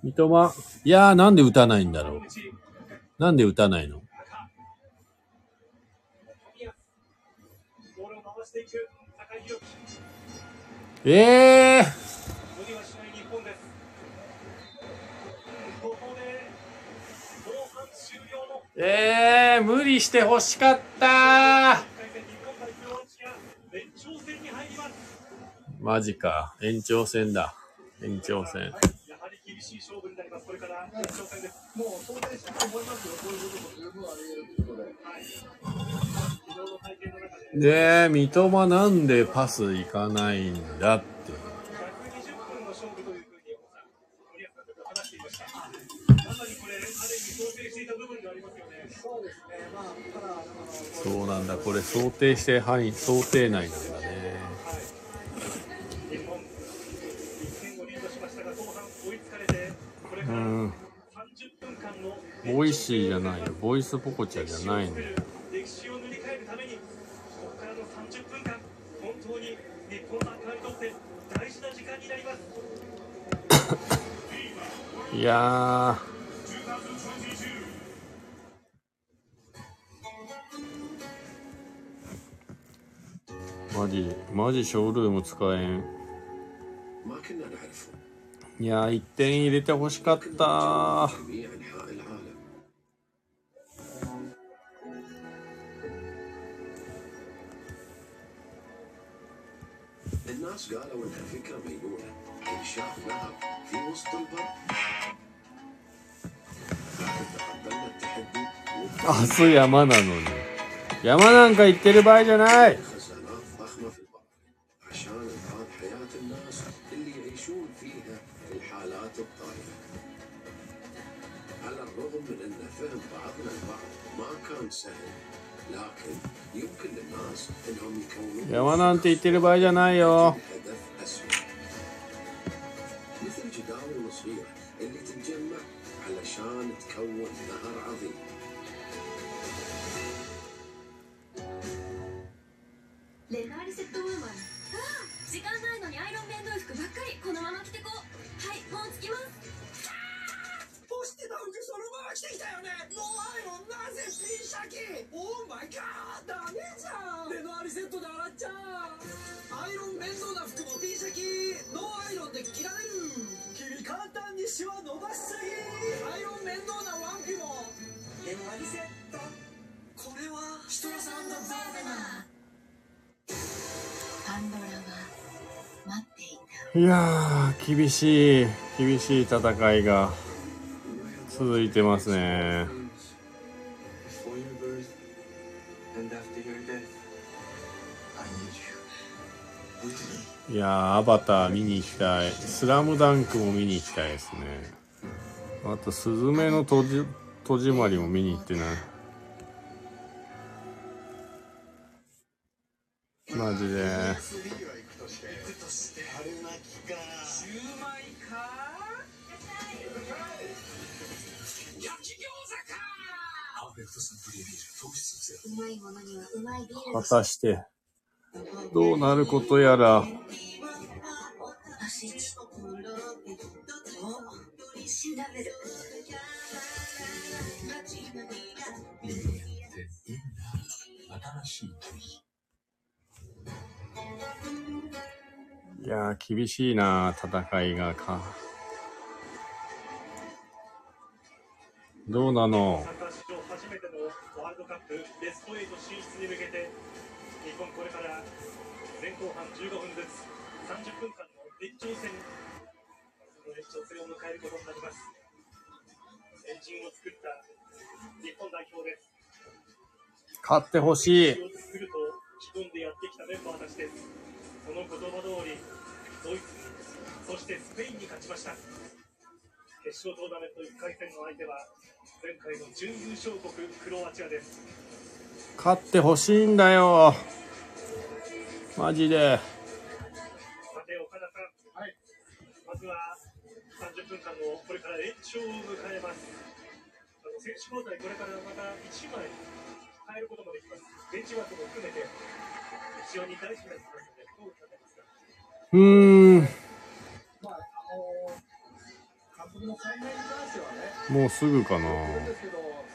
三笘。いやーなんで打たないんだろう。なんで打たないの？ええー、無理はしない日本ですここで後半終了のえー、無理して欲しかった。ー1回戦日本対クロアチア延長戦に入りますマジか。延長戦だ。延長戦。やはり厳しい勝負になりますこれからそうなんだ。これ想定して範囲想定内なんだね。日本1点をリードしましたが後半追いつかれてこれからうん。30分間のボイシーじゃないよ。ボイスポコチャじゃないのよ。歴史を塗り替えるためにここからの30分間本当に日本サッカーにとって大事な時間になります。いやマジマジショールーム使えん ما كنا نعرفه いやー1点入れてほしかったفي جميع انحاء العالم الناس قالوا انها فكره مجنونه انشاء نهر في وسط البر لكن تقبلنا التحدي 明日山なのに山なんか行ってる場合じゃない تكون سهلة لكن يمكن للناس انهم يكونون يا وأنا انت تلبى جنايو هدف مثل جداول صغيرة اللي تتجمع علشان تكون نهر عظيم لذلك そのまま着てきたよね。ノーアイロンなぜピンシャキオーマイガーダメじゃん。レノアリセットで洗っちゃう。アイロン面倒な服もピンシャキノーアイロンで着られる。君簡単にシワ伸ばしすぎ。アイロン面倒なワンピも。レノアリセット。これはシトラさんのザーベナパンドラは待っていた。いやー厳しい厳しい戦いが続いてますねいやーアバター見に行きたいスラムダンクも見に行きたいですねあとスズメの戸じ戸締まりも見に行ってない。マジで。ル糖質ゼロうまいものにはうまいビール果たして、どうなることやら。いやー、厳しいな、戦いがか。どうなの？サッカー史上初めてのワールドカップベスト8進出に向けて日本これから前後半15分ずつ30分間の熱挑戦その熱挑戦を迎えることになります。エンジンを作った日本代表です。勝ってほしい。を作るとでやってきたメンバーたちです。その言葉通りドイツにそしてスペインに勝ちました決勝トーナメント1回戦の相手は前回の準優勝国クロアチアです勝ってほしいんだよ。マジで。さて岡田さん、はい、まずは30分間のこれから延長を迎えますあの選手交代これからまた1枚変えることもできますベンチ枠も含めて非常に大事になってきますのでどう考えますか？うーん。まあ、あの監もうすぐかな。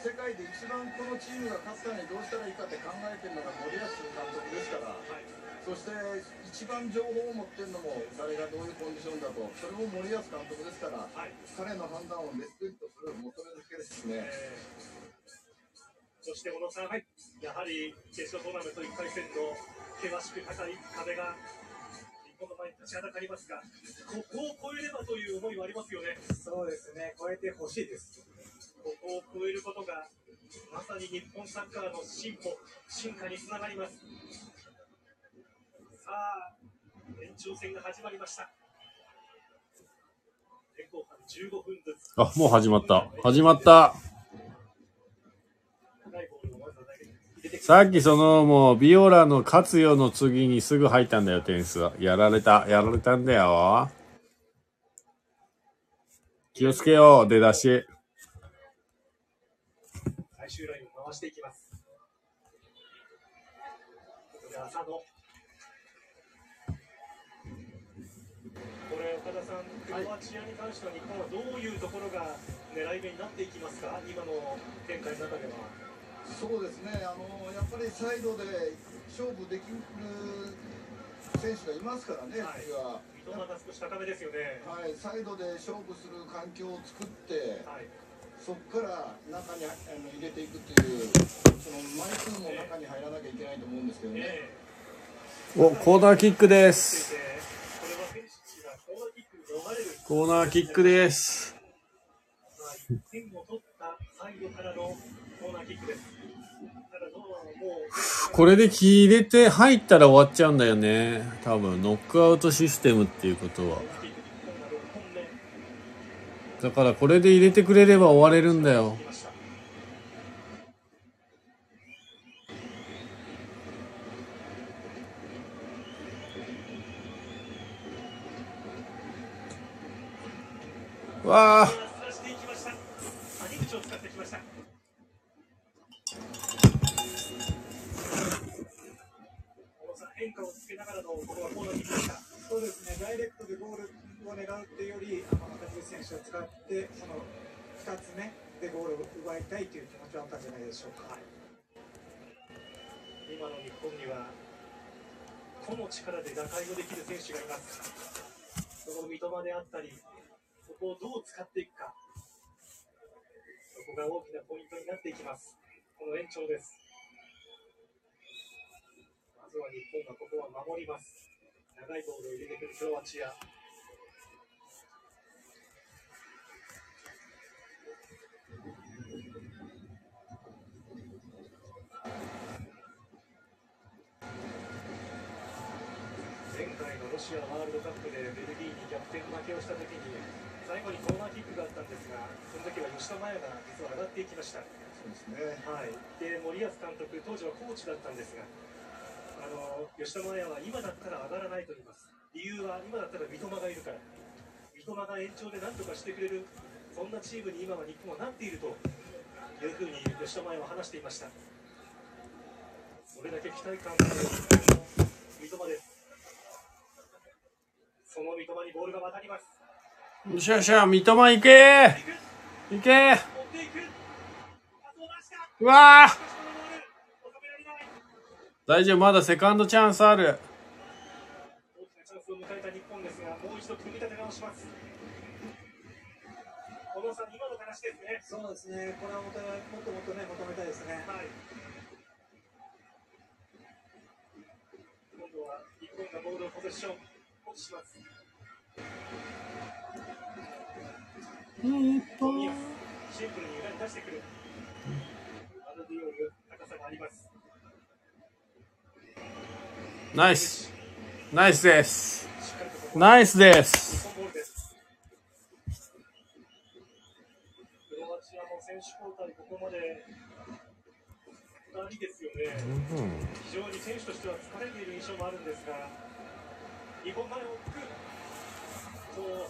世界で一番このチームが勝つためにどうしたらいいかって考えてるのが森保監督ですから、そして一番情報を持ってるのも誰がどういうコンディションだと、それも森保監督ですから、彼の判断をレスペクトする求めるだけですね。そして小野さん、やはり決勝トーナメント1回戦の険しく高い壁が日本の前に立ちはだかりますが、ここを越えればという思いはありますよね。そうですね、超えてほしいです。ここを超えることが、まさに日本サッカーの進歩、進化につながります。さあ、延長戦が始まりました。前後半15分ずつ。あ、もう始まった。始まった。長いボールをまずは投げて入れてき さっきそのもうビオラの勝代の次にすぐ入ったんだよ、点数。やられた。やられたんだよ。気をつけよう、出だし。最終ラインを回していきます。ここで浅野。これ、岡田さん、クロアチアに関しては日本はどういうところが狙い目になっていきますか、今の展開の中では。そうですね、あのやっぱりサイドで勝負できる選手がいますからね、はい次は。三笘が少し高めですよね。はい、サイドで勝負する環境を作って、はい。そこから中にあの入れていくっていう、その枚数も中に入らなきゃいけないと思うんですけどね。えお、コーナーキックでえす。コーナーキックです。まあ1点を取ったサイドからのコーナーキックです。これで切れて入ったら終わっちゃうんだよね。多分、ノックアウトシステムっていうことは。だからこれで入れてくれれば終われるんだよ。わあ。さしていきました。谷口を使ってきました。小野さん変化をつけながらのここはコーナーキックでした。そうですね、ダイレクトでゴールを狙うっていうより、あの谷口選手を使って、その2つ目でゴールを奪いたいという気持ちはあったんじゃないでしょうか。今の日本には個の力で打開をできる選手がいます。その三笘であったり、そこをどう使っていくか。そこが大きなポイントになっていきます。この延長です。まずは日本がここは守ります。長いボールを入れてくるクロアチア。前回のロシアワールドカップでベルギーに逆転負けをしたときに、最後にコーナーキックがあったんですが、その時は吉田麻也が実は上がっていきました。そうですね。はい、で森保監督、当時はコーチだったんですが、あの吉田麻也は今だったら上がらないと言います、理由は今だったら三笘がいるから、三笘が延長で何とかしてくれる、そんなチームに今は日本はなっているというふうに吉田麻也は話していました。それだけ期待感のある三笘です。その三笘にボールが渡ります。よっしゃよっしゃ、三笘行け行け。うわーしかしこのボール、収められない。大丈夫、まだセカンドチャンスある。大きなチャンスを迎えた日本ですが、もう一度組み立て直します。小野さん、今の話ですね。そうですね、これはもっともっともっとね、求めたいですね。はい。今度は日本がボールをポゼッション、保持します。冨安、シンプルに裏に出してくる。アルディオール、高さがあります。ナイス。ナイスです。ナイスです。選手交代、ここまで2人ですよね。非常に選手としては疲れている印象もあるんですが、日本前を向くと、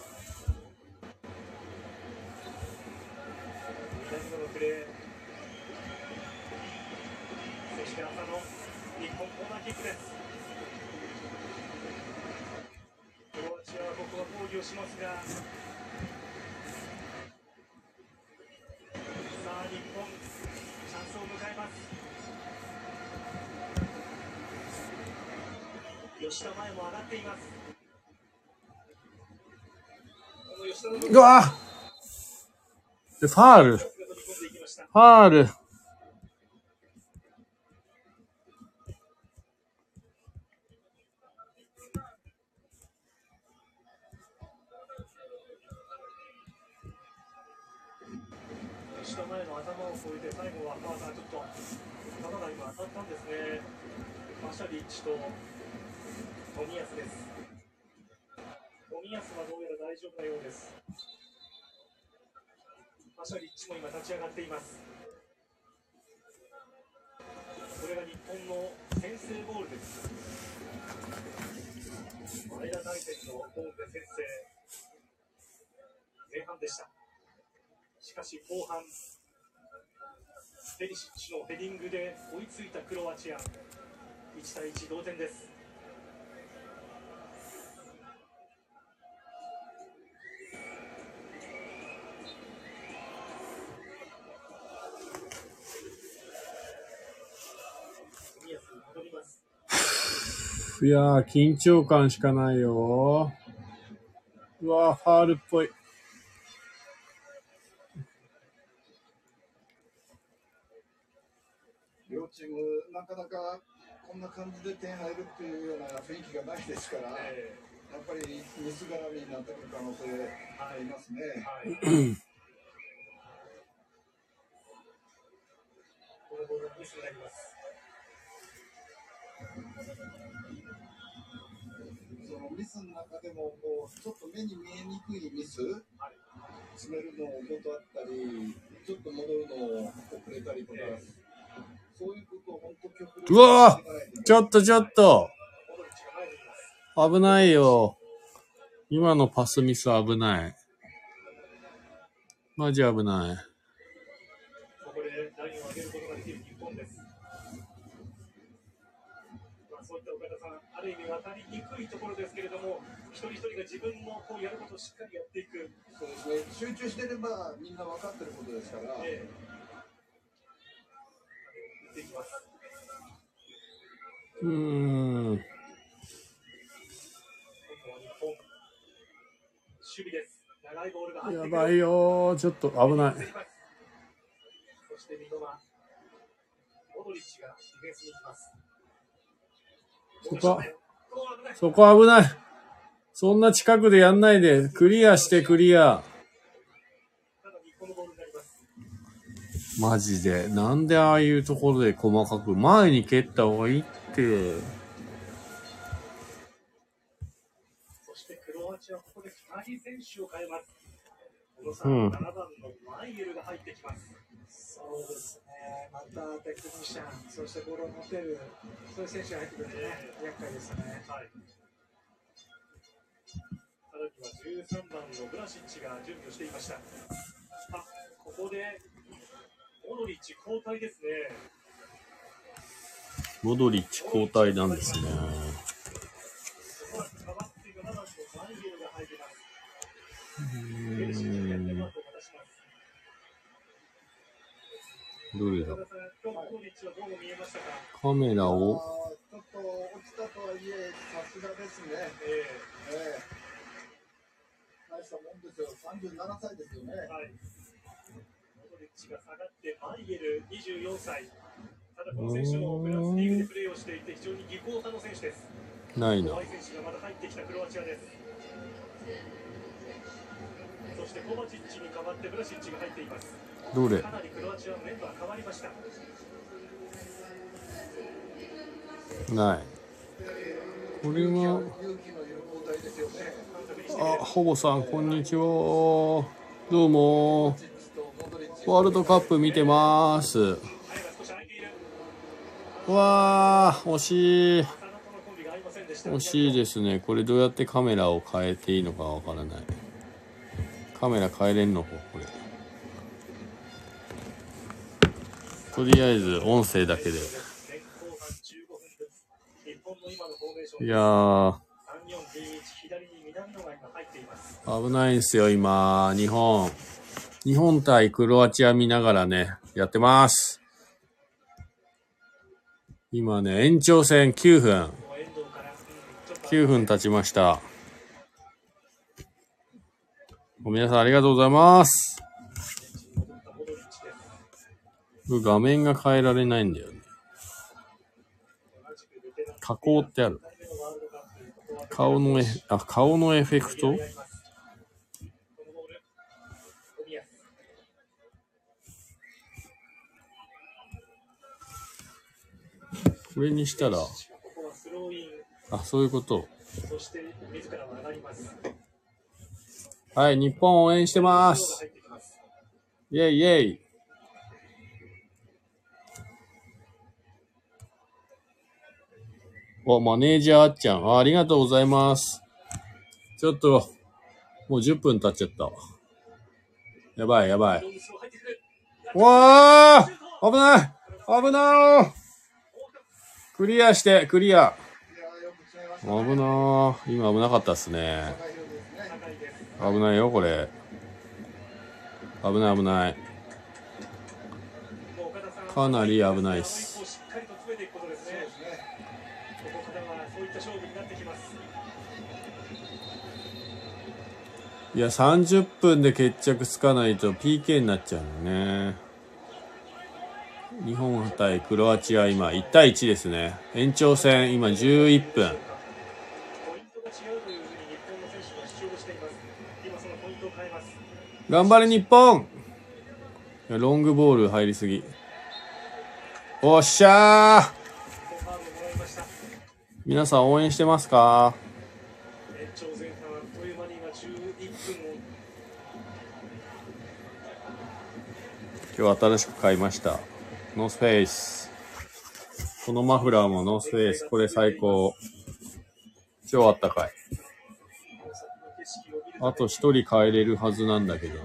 南野のプレー、そして浅野、日本コーナーキックです。クロアチアはここは抗議をしますが、さあ日本、チャンスを迎えます。吉田麻也も上がっています。うわで、ファール。フ。ァール。大丈夫なようです。マシャリッチも今立ち上がっています。これが日本の先制ゴールです。前田大然のゴールで先制。前半でした。しかし後半、ペリシッチのヘディングで追いついたクロアチア、1対1同点です。いやー、緊張感しかないよ。うわー、ファールっぽい。両チーム、なかなかこんな感じで点入るっていうような雰囲気がないですから、やえっぱりミス絡みになってくる可能性ありますね。ーはい。このボールはミスになります。スの中でもこうちょっと目に見えにくいミス、詰めるのを断ったり、ちょっと戻るのを遅れたりとか、そういうことを本当うわちょっとちょっと。危ないよ。今のパスミス危ない。マジ危ない。ある意味渡りにくいところですけれども、一人一人が自分のこうやることをしっかりやっていく。そうですね、集中してればみんな分かってることですから、ええ打っていきます。うーん。今度は日本、守備です。長いボールやばいよー。ちょっと危ない。そして三笘、モドリッチがディフェンスに行きます。そこそこ危ない。そんな近くでやんないで。クリアしてクリア。マジで。なんでああいうところで細かく前に蹴った方がいいって。そしてクロアチアはここで2人選手を変えます。うん7番のマイエルが入ってきます。そうですね、またテクニシャン、そしてボールを持てる、そういう選手が入ってくるとね、厄介ですね。はい。さらには13番のブラシッチが準備をしていました。あ、ここでモドリッチ交代ですね。モドリッチ交代なんですね。おそどれだ、カメラを、ちょっと落ちたとはいえ、さすがですね。えええ大したもんですよ。37歳ですよね。はい。モドリッチが下がって、マイエル24歳。ただこの選手もフランスリーグでプレーをしていて非常に技巧派の選手です。ないな怖。い選手がまだ入ってきたクロアチアです。そしてコバチッチに代わってブラシッチが入っています。どれ？かなりクロアチアのメンバー変わりました。ない。これは。あ、ほぼさん、こんにちは。どうも。ワールドカップ見てます。わー、惜しい。惜しいですね。これどうやってカメラを変えていいのかわからない。カメラ変えれんの、これ。とりあえず音声だけで。いやー、危ないんすよ、今。日本。日本対クロアチア見ながらね、やってます。今ね、延長戦9分。9分経ちました。皆さんありがとうございます。画面が変えられないんだよね。加工ってある。顔のエあ、顔のエフェクト？これにしたら、あ、そういうこと。は。い、日本応援してます。イェイイェイ。お、マネージャーあっちゃん。あありがとうございます。ちょっと、もう10分経っちゃった。やばいやばい。後ろ入ってくる。わあ危ない危ないクリアして、クリア。危なー今危なかったっ。すね。危ないよ、これ。危ない危ない。かなり危ないっすもう一歩しっかりと詰めてい。や、30分で決着つかないと PK になっちゃうのね。日本対クロアチア今1対1ですね。延長戦今11分。ポイントが違うというふうに日本の選手が主張しています。今そのポイントを変えます。頑張れ日本ロングボール入りすぎ。おっしゃー。皆さん応援してますか？今11分を今日新しく買いました。ノースフェイス。このマフラーもノースフェイス。これ最高。超あったかい。あと一人帰れるはずなんだけど。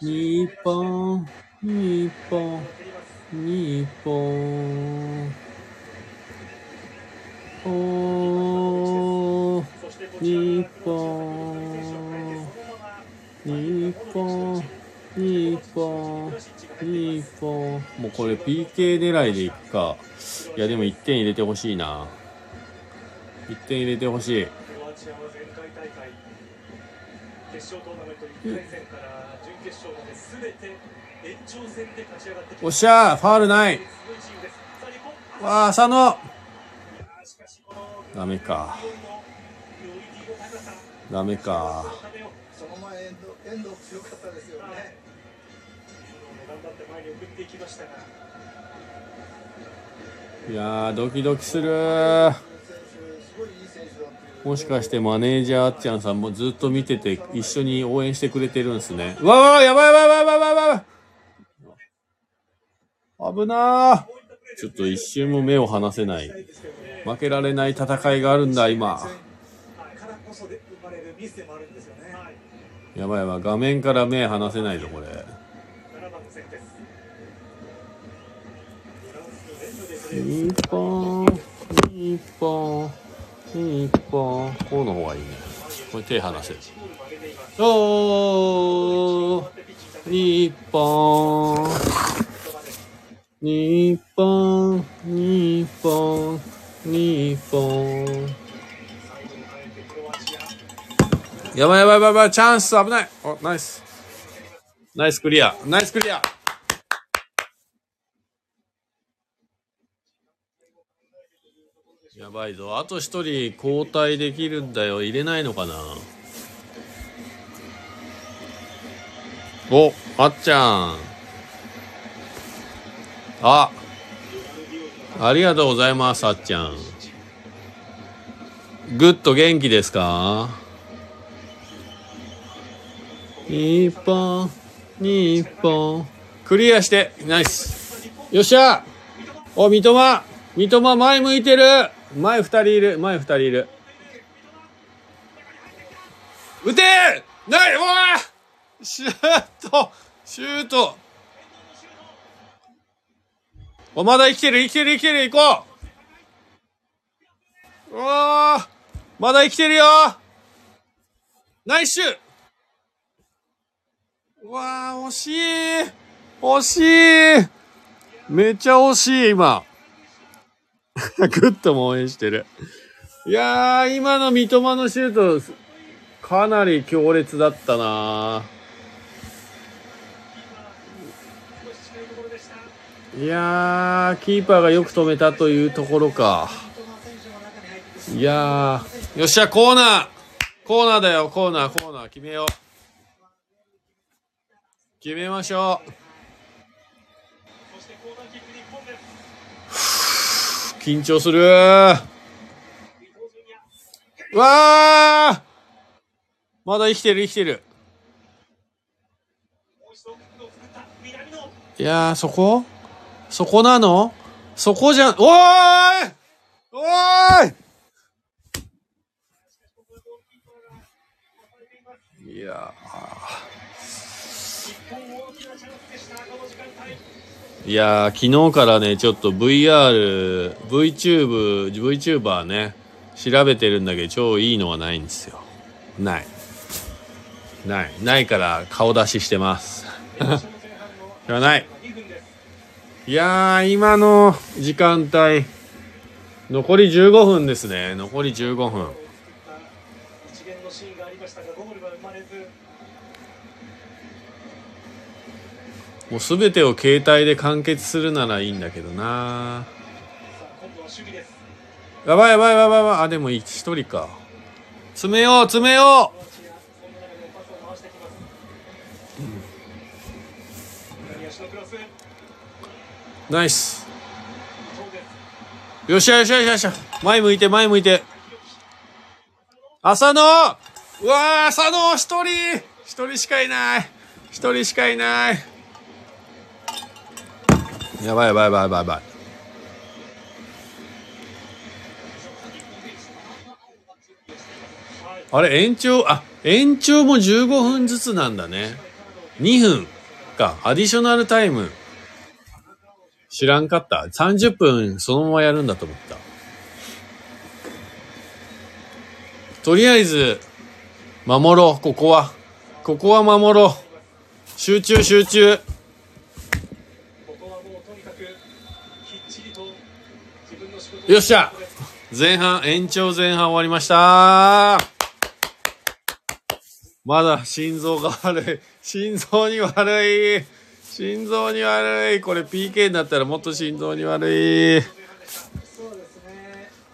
日本、日本、日本。おー、日がクロアチアの選手を変えてそのまま日本、日本、日本。もうこれ PK 狙いでいくか。いやでも1点入れてほしいな。1点入れてほしい。決勝トーナメント1回戦から準決勝まで全て延長戦で勝ち上がってきたおっしゃーファールない。わあ、浅野ダメか。ダメか。その前、遠藤遠藤強かったですよね。頑張って前に送っていきましたがいやー、ドキドキするもしかしてマネージャーあっちゃんさんもずっと見てて一緒に応援してくれてるんですね。うわうわやばいやばいやばいやばいやばい危なーちょっと一瞬も目を離せない。負けられない戦いがあるんだ、今。やばいやばい、画面から目離せないぞ、これ。7番の戦ですフランスレンドでプレー日本、日本、日本。こうの方がいいね。これ手離せ。おー、日本、日本、日本、日本。やばいやばいやばいやばい、チャンス危ない。お、ナイス。ナイスクリア。ナイスクリア。やばいぞ。あと一人交代できるんだよ。入れないのかなお、あっちゃん。あ、ありがとうございます、あっちゃん。グッド元気ですか？日本、日本。クリアして、ナイス。よっしゃお、三笘三笘前向いてる前二人いる、前二人いる。撃て！ないうわ！シュート！シュート！お、まだ生きてる、生きてる、生きてる、行こう！うわまだ生きてるよ！ナイスシュうわー、惜しい！惜しい！めっちゃ惜しい、今。グッとも応援してる。いやー、今の三笘のシュート、かなり強烈だったな少し近いところでしたいやー、キーパーがよく止めたというところか。いやー、よっしゃ、コーナーコーナーだよ、コーナー、コーナー、決めよう。決めましょう。緊張する。うわーまだ生きてる生きてる。いや、そこ？そこなの？そこじゃん、おーい！おーい！いやいやー、昨日からね、ちょっと VR、VTube、VTuber ね、調べてるんだけど、超いいのはないんですよ。ない。ない。ないから顔出ししてます。知らない。いやー、今の時間帯、残り15分ですね。残り15分。一連のシーンがありましたがゴールは生まれずもうすべてを携帯で完結するならいいんだけどなやばいやばいやばいやばい。あ、でも一人か。詰めよう詰めようナイス。よっしゃよっしゃよっしゃよし。前向いて前向いて。浅野うわー、浅野一人一人しかいない一人しかいないやばいやばいやばいやばいやばい。あれ、延長、あ、延長も15分ずつなんだね。2分か。アディショナルタイム。知らんかった。30分そのままやるんだと思った。とりあえず、守ろう、ここは。ここは守ろう。集中、集中。よっしゃ前半、延長前半終わりましたまだ心臓が悪い。心臓に悪い。心臓に悪い。これ PK になったらもっと心臓に悪い。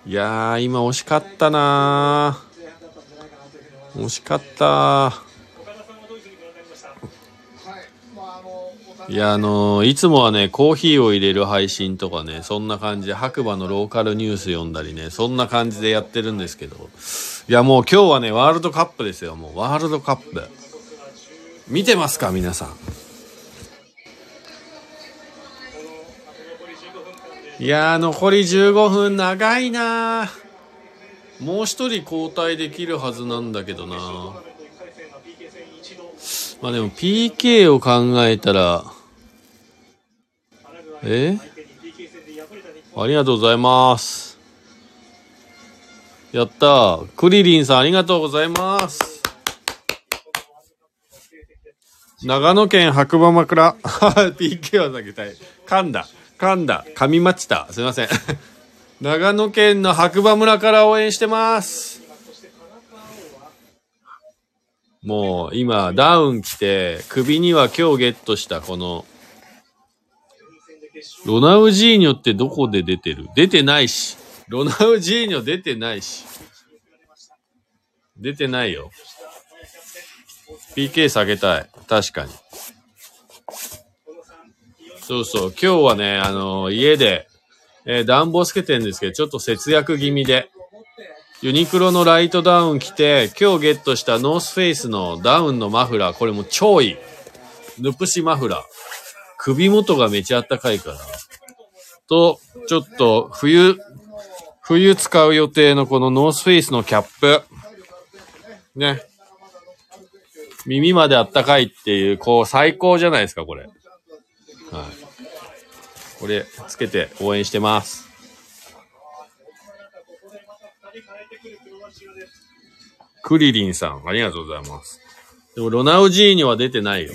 いやー、今惜しかったな。惜しかったい、や、あのーいつもはね、コーヒーを入れる配信とかね、そんな感じで白馬のローカルニュース読んだりね、そんな感じでやってるんですけど、いや、もう今日はね、ワールドカップですよ、もうワールドカップ。見てますか、皆さん。いやー、残り15分長いなーもう一人交代できるはずなんだけどなまあでも PK を考えたら、え？ありがとうございます。やったー。クリリンさんありがとうございます。長野県白馬枕。PK は避けたい。噛んだ。噛んだ。噛みました。すいません。長野県の白馬村から応援してます。もう今ダウン来て、首には今日ゲットしたこの、ロナウジーニョってどこで出てる？出てないし。ロナウジーニョ出てないし。出てないよ。PK 下げたい。確かに。そうそう。今日はね、あの家で、えー暖房つけてるんですけど、ちょっと節約気味で。ユニクロのライトダウン着て、今日ゲットしたノースフェイスのダウンのマフラー、これも超いい。ヌプシマフラー。首元がめちゃあったかいから。と、ちょっと冬、冬使う予定のこのノースフェイスのキャップ。ね。耳まであったかいっていう、こう最高じゃないですか、これ。はい。これ、つけて応援してます。クリリンさん、ありがとうございます。でも、ロナウジーニョは出てないよ。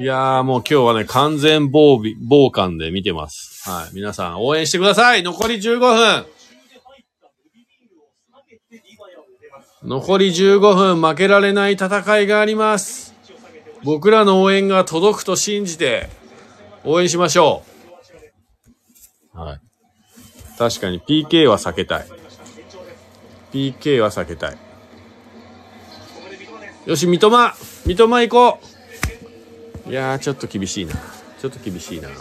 いやー、もう今日はね、完全防備、防寒で見てます。はい。皆さん、応援してください残り15分残り15分、負けられない戦いがあります。僕らの応援が届くと信じて、応援しましょう。はい。確かに PK は避けたい。PK は避けたい。よし、三笘三笘行こういや、ちょっと厳しいな。ちょっと厳しいな。え？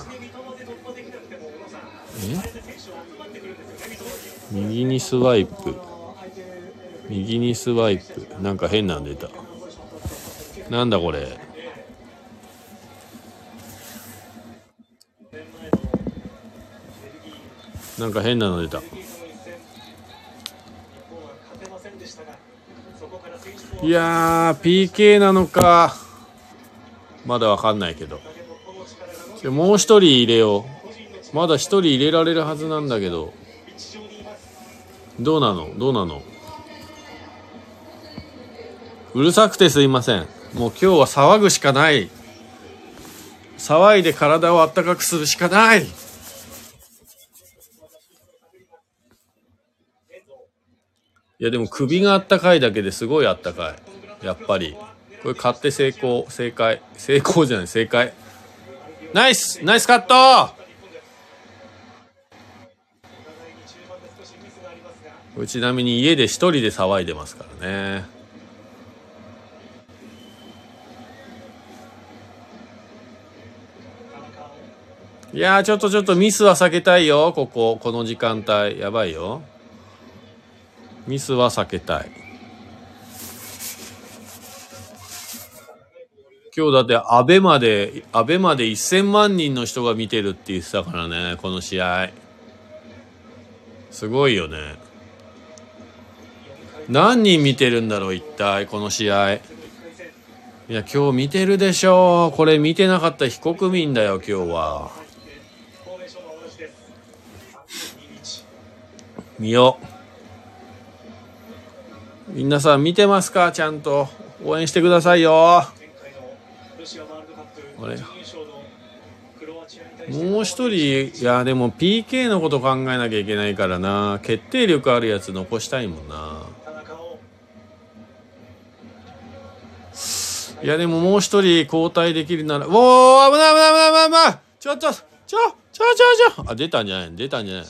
右にスワイプ。右にスワイプ。なんか変なん出た。なんだこれ。なんか変なの出た。いやー、PK なのか。まだわかんないけど。もう一人入れよう。まだ一人入れられるはずなんだけど。どうなの？どうなの？うるさくてすいません。もう今日は騒ぐしかない。騒いで体をあったかくするしかない。いやでも首があったかいだけですごいあったかい。やっぱり。これ買って成功、正解。成功じゃない、正解。ナイスナイスカットこれちなみに家で一人で騒いでますからね。いやー、ちょっとちょっとミスは避けたいよ、ここ、この時間帯。やばいよ。ミスは避けたい。今日だって、アベまで、アベまで1000万人の人が見てるって言ってたからね、この試合。すごいよね。何人見てるんだろう、一体、この試合。いや、今日見てるでしょう。これ見てなかった非国民だよ、今日は。見よう。皆さん見てますか？ちゃんと。応援してくださいよ。あれもう一人、いや、でも PK のこと考えなきゃいけないからな。決定力あるやつ残したいもんな。いや、でももう一人交代できるなら、おー、危ない危ない危ない危ないちょ、ちょ、ちょ、ちょ、ちょ、ちょ、あ、出たんじゃない？出たんじゃない？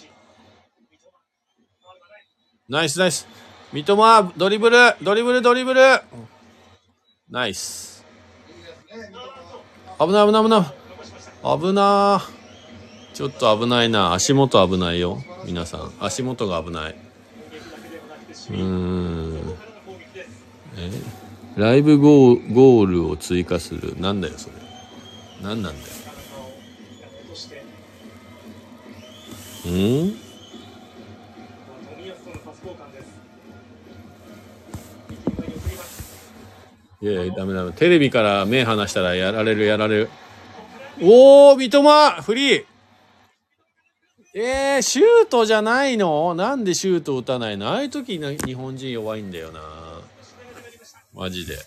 ナイスナイス。三笘、ドリブル、ドリブル、ドリブル。ナイス。危ない危ない危ない。危なーちょっと危ないな。足元危ないよ。皆さん。足元が危ない。うーん。え？ライブゴールを追加する。なんだよ、それ。なんなんだよ。ん？いやいや、ダメダメ。テレビから目離したらやられる、やられる。おー、三笘フリーえー、シュートじゃないの？なんでシュート打たないの？ああいう時な日本人弱いんだよな。マジで。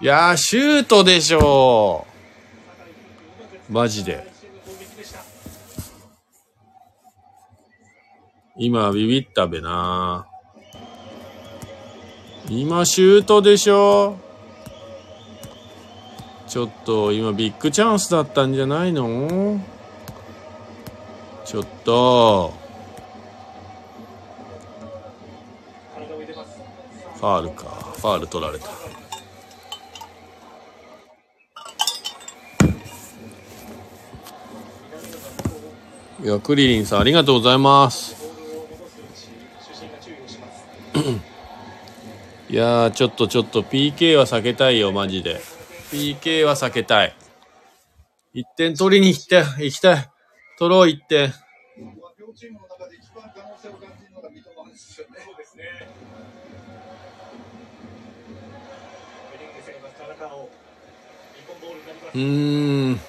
いやー、シュートでしょう。マジで。今、ビビったべな。今、シュートでしょちょっと、今、ビッグチャンスだったんじゃないの？ちょっと、ファールか。ファール取られた。いや、クリリンさん、ありがとうございます。いや、ちょっとちょっと PK は避けたいよ、マジで。PK は避けたい。1点取りに行って、行きたい。取ろう、1点。うーん。で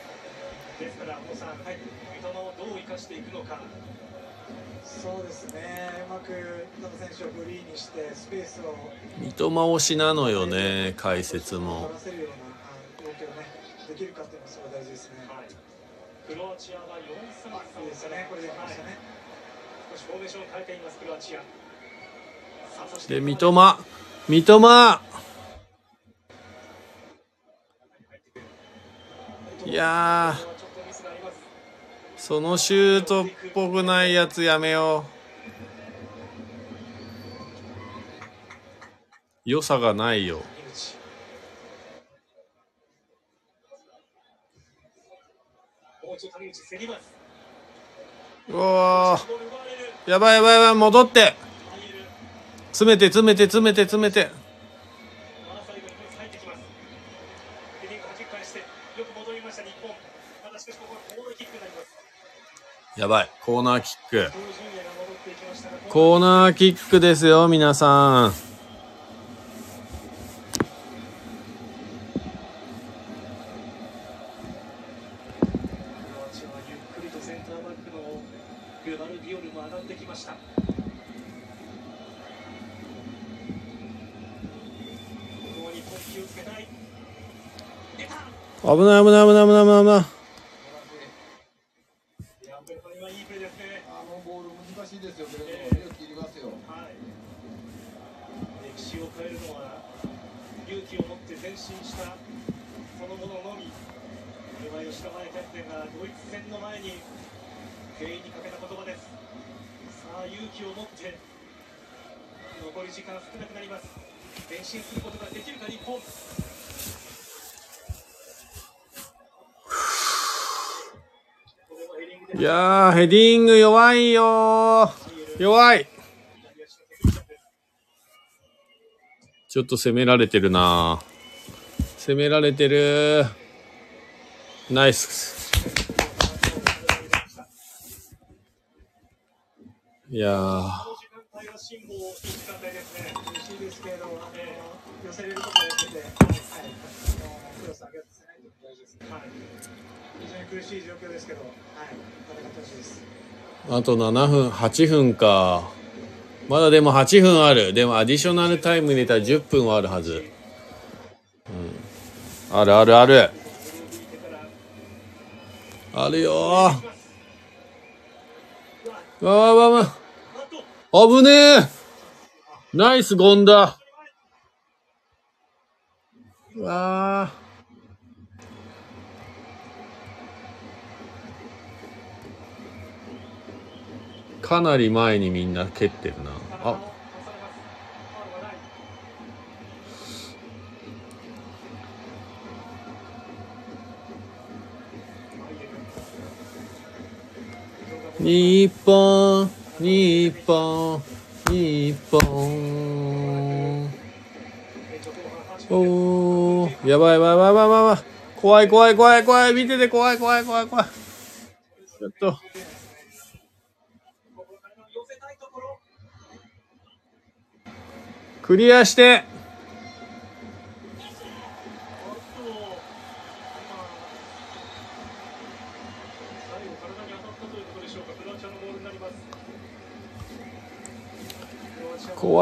すから、小野さん、はい、三笘をどう生かしていくのか、そうですね、うまく三笘選手をフリーにして、スペースを三笘推しなのよね、解説もできるかっていうのがすごい大事ですね。はい、クロアチアは4-3-3いいですよね、これできましたね。少しフォーメーションを変えています、クロアチア。さあそしてで、三笘。三笘いやそのシュートっぽくないやつやめよう。良さがないよ。う。わ。やばいやばいやばい、戻って。詰めて詰めて詰めて詰めて。やばい。コーナーキック。コーナーキックですよ、皆さん。危ない危ない危ない危ない危ない危ない。い気を持って残り時間少なくなります。前進することができるか日本。いやー、ヘディング弱いよー。弱い。ちょっと攻められてるな攻められてるナイス。いやー、この時間帯は辛抱いい時間帯ですね。嬉しいですいや。あと7分、8分か。まだでも8分ある。でもアディショナルタイム入れたら10分はあるはず。うん。あるあるある。あるよー。わわわわ。危ねえナイス権田。うわあかなり前にみんな蹴ってるな。あ、日本、日本、日本。おー、やばいやばいやばいやばいやばい。怖い怖い怖い怖い。見てて怖い怖い怖い怖い。ちょっと。クリアして。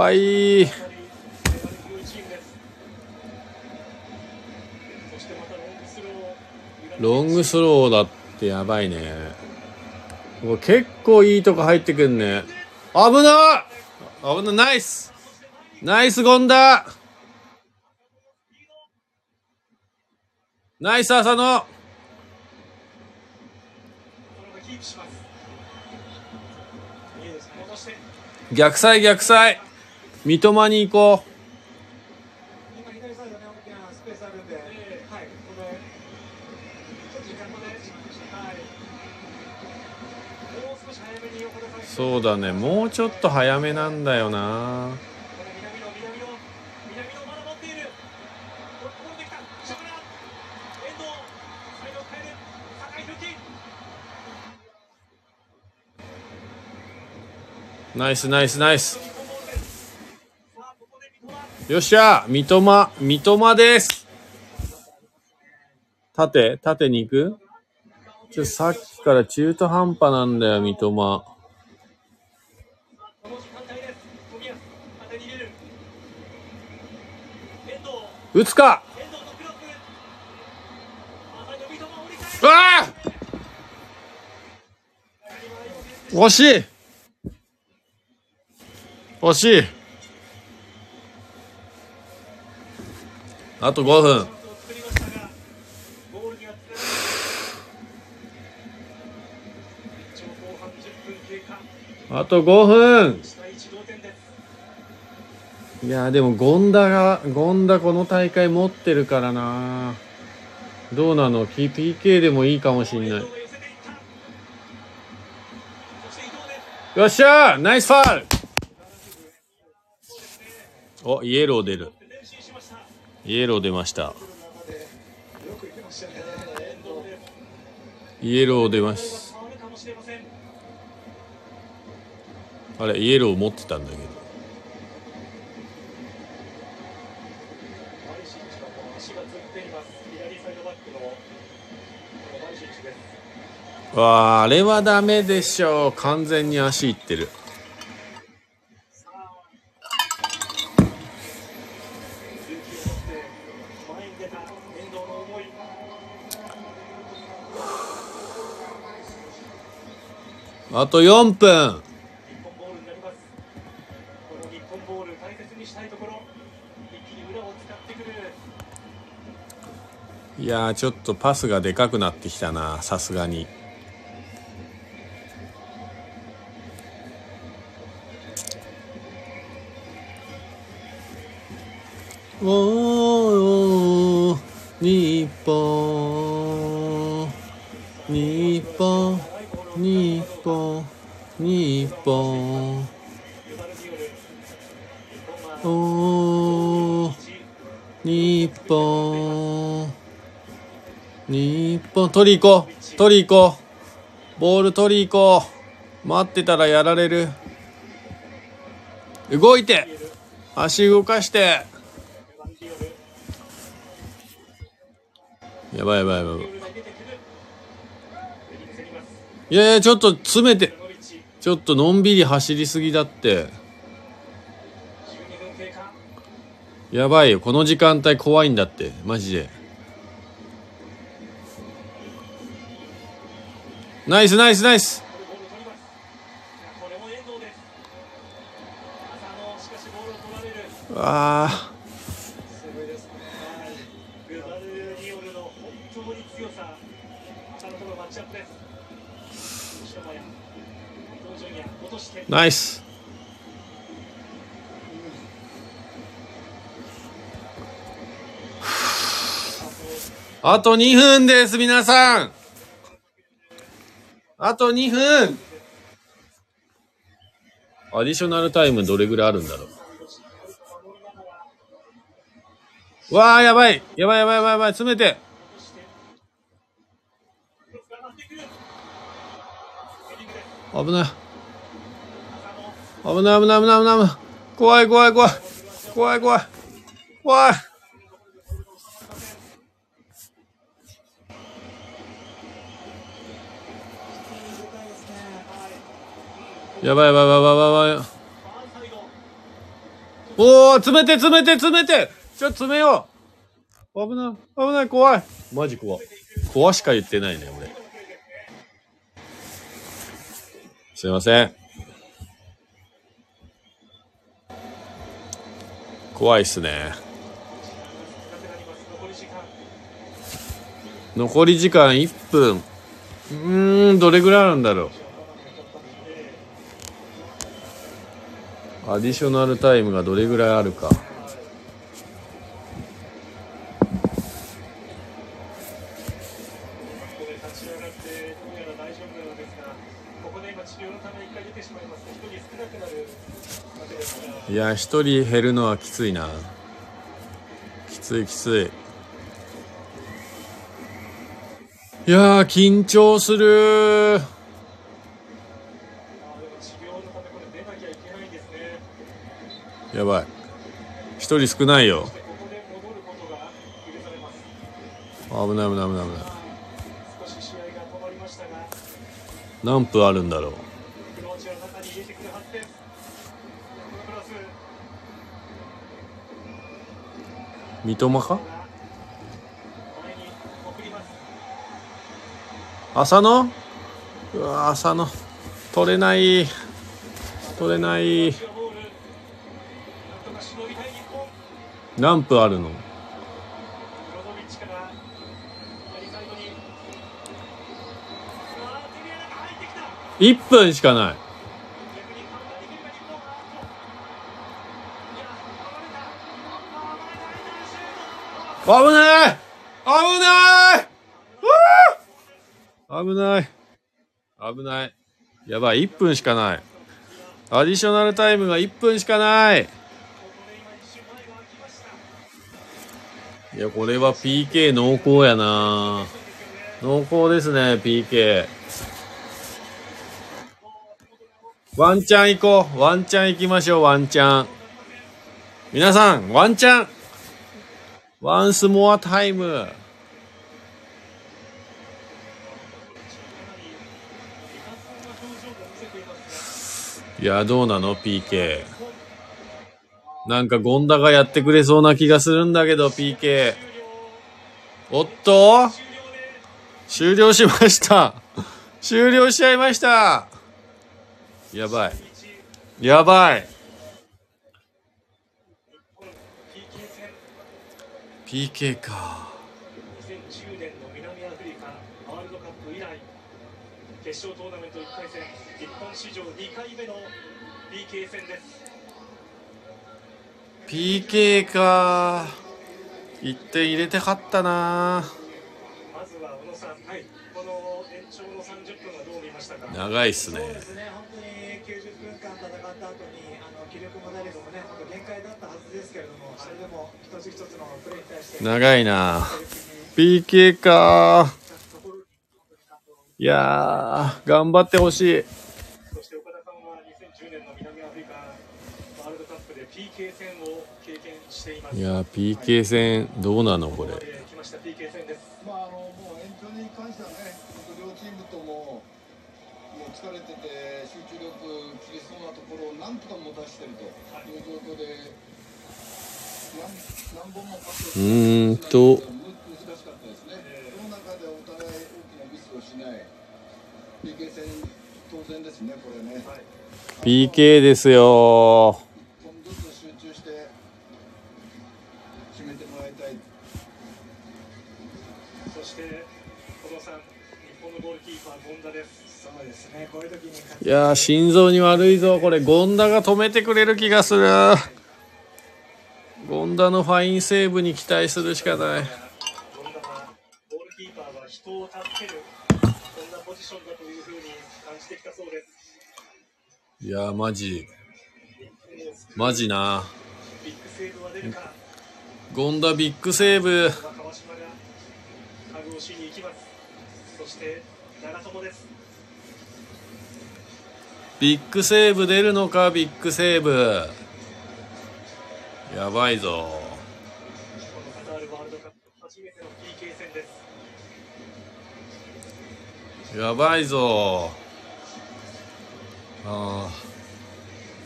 アチアも怖い。いロングスローだってやばいね。結構いいとこ入ってくんね。危な危ないナイスナイスゴンダナイス浅野逆サイ逆サイ三笘に行こ、う。そうだね。もうちょっと早めなんだよな。ナイスナイスナイス。日本ボールですさあここで三笘よっしゃ三笘、三笘です。縦縦に行く？ちょ、さっきから中途半端なんだよ、三笘。打つか。うわあ！惜しい。惜しい。10分。あと5分。いやでもゴンダがゴンダこの大会持ってるからな。どうなの？PK でもいいかもしんない。よっしゃー！ナイスファール！おイエロー出る。イエロー出ました。イエロー出ます。あれイエロー持ってたんだけど。わああれはダメでしょう。完全に足いってる。あと4分。日本ボールになりますこの日本ボール大切にしたいやーちょっとパスがでかくなってきたなさすがに取り行こう取り行こう。ボール取り行こう。待ってたらやられる。動いて足動かして。やばいやばいやばい。いやいやちょっと詰めて。ちょっとのんびり走りすぎだって。やばいよ。この時間帯怖いんだって。マジで。ナイスナイスナイス。ボー。ルを取りますこれも遠藤です浅野しかしボールを取られるあナイス。あ と2分です皆さんあと2分アディショナルタイムどれぐらいあるんだろう？わあ、やばいやばいやばいやばいやばい詰めて危ない。危ない危ない危ない危ない危ない。怖い怖い怖い。怖い怖い。怖い。やばいやばいやばいやばいやばい。おお詰めて詰めて詰めて。ちょっと詰めよう。危ない危ない怖い。マジ怖怖しか言ってないね俺。すいません。怖いっすね。残り時間1分。うーんどれぐらいあるんだろう。アディショナルタイムがどれぐらいあるか。いや1人減るのはきついな。きついきつい。いや緊張するやばい。一人少ないよ。危ない危ない危ない危ない。何分あるんだろう。三笘か？浅野？うわ浅野。取れない。取れない。入ってきた1分しかない。危ない！危ない！危ない！危ない。やばい。1分しかない。アディショナルタイムが1分しかないここで今一瞬前が空きましたいやこれは PK 濃厚やな。濃厚ですね PK ワンチャン行こう。ワンチャン行きましょうワンチャン。皆さんワンチャン。ワンスモアタイム。いやどうなの PK なんかゴンダがやってくれそうな気がするんだけど PK おっと？終了しました。終了しちゃいました。やばい。やばい。PK か。2010年の南アフリカワールドカップ以来決勝トーナメント1回戦日本史上2回目の PK 戦です。PK か。1点入れて勝ったな。まずは小野さん、はい、この延長の30分はどう見ましたか？長いっすね。そうですね、本当に90分間戦った後にあの気力も体力もね、本当限界だったはずですけれども、それでも一つ一つのプレーに対して、長いな。に PK か。いやー頑張ってほしいそして岡田さんは2010年の南アフリカワールドカップで PK 戦を経験しています。いやー PK 戦どうなのこれまで来ました PK 戦です。まああのもう延長に関してはね、本当両チームとももう疲れてて集中力切れそうなところをなんとか持たしてるという状況で、何何本もパスをうーんと難しかったですね。その中でお互い大きなミスをしない PK 戦当然ですねこれね。PK ですよ一本ずつ集中して決めてもらいたい。そして小野さん、日本のゴールキーパー権田です。そうですね、こういう時に勝いやー心臓に悪いぞこれゴンダが止めてくれる気がするゴンダのファインセーブに期待するしかないールキーパーは人を助けるそんなポジションだというふうに感じてきたそうです。いやーマジマジな。ビッグセーブは出るか権田ビッグセーブ。そして長友ですビッグセーブ出るのか、ビッグセーブ。やばいぞ。初めての PK 戦ですやばいぞ。ああ。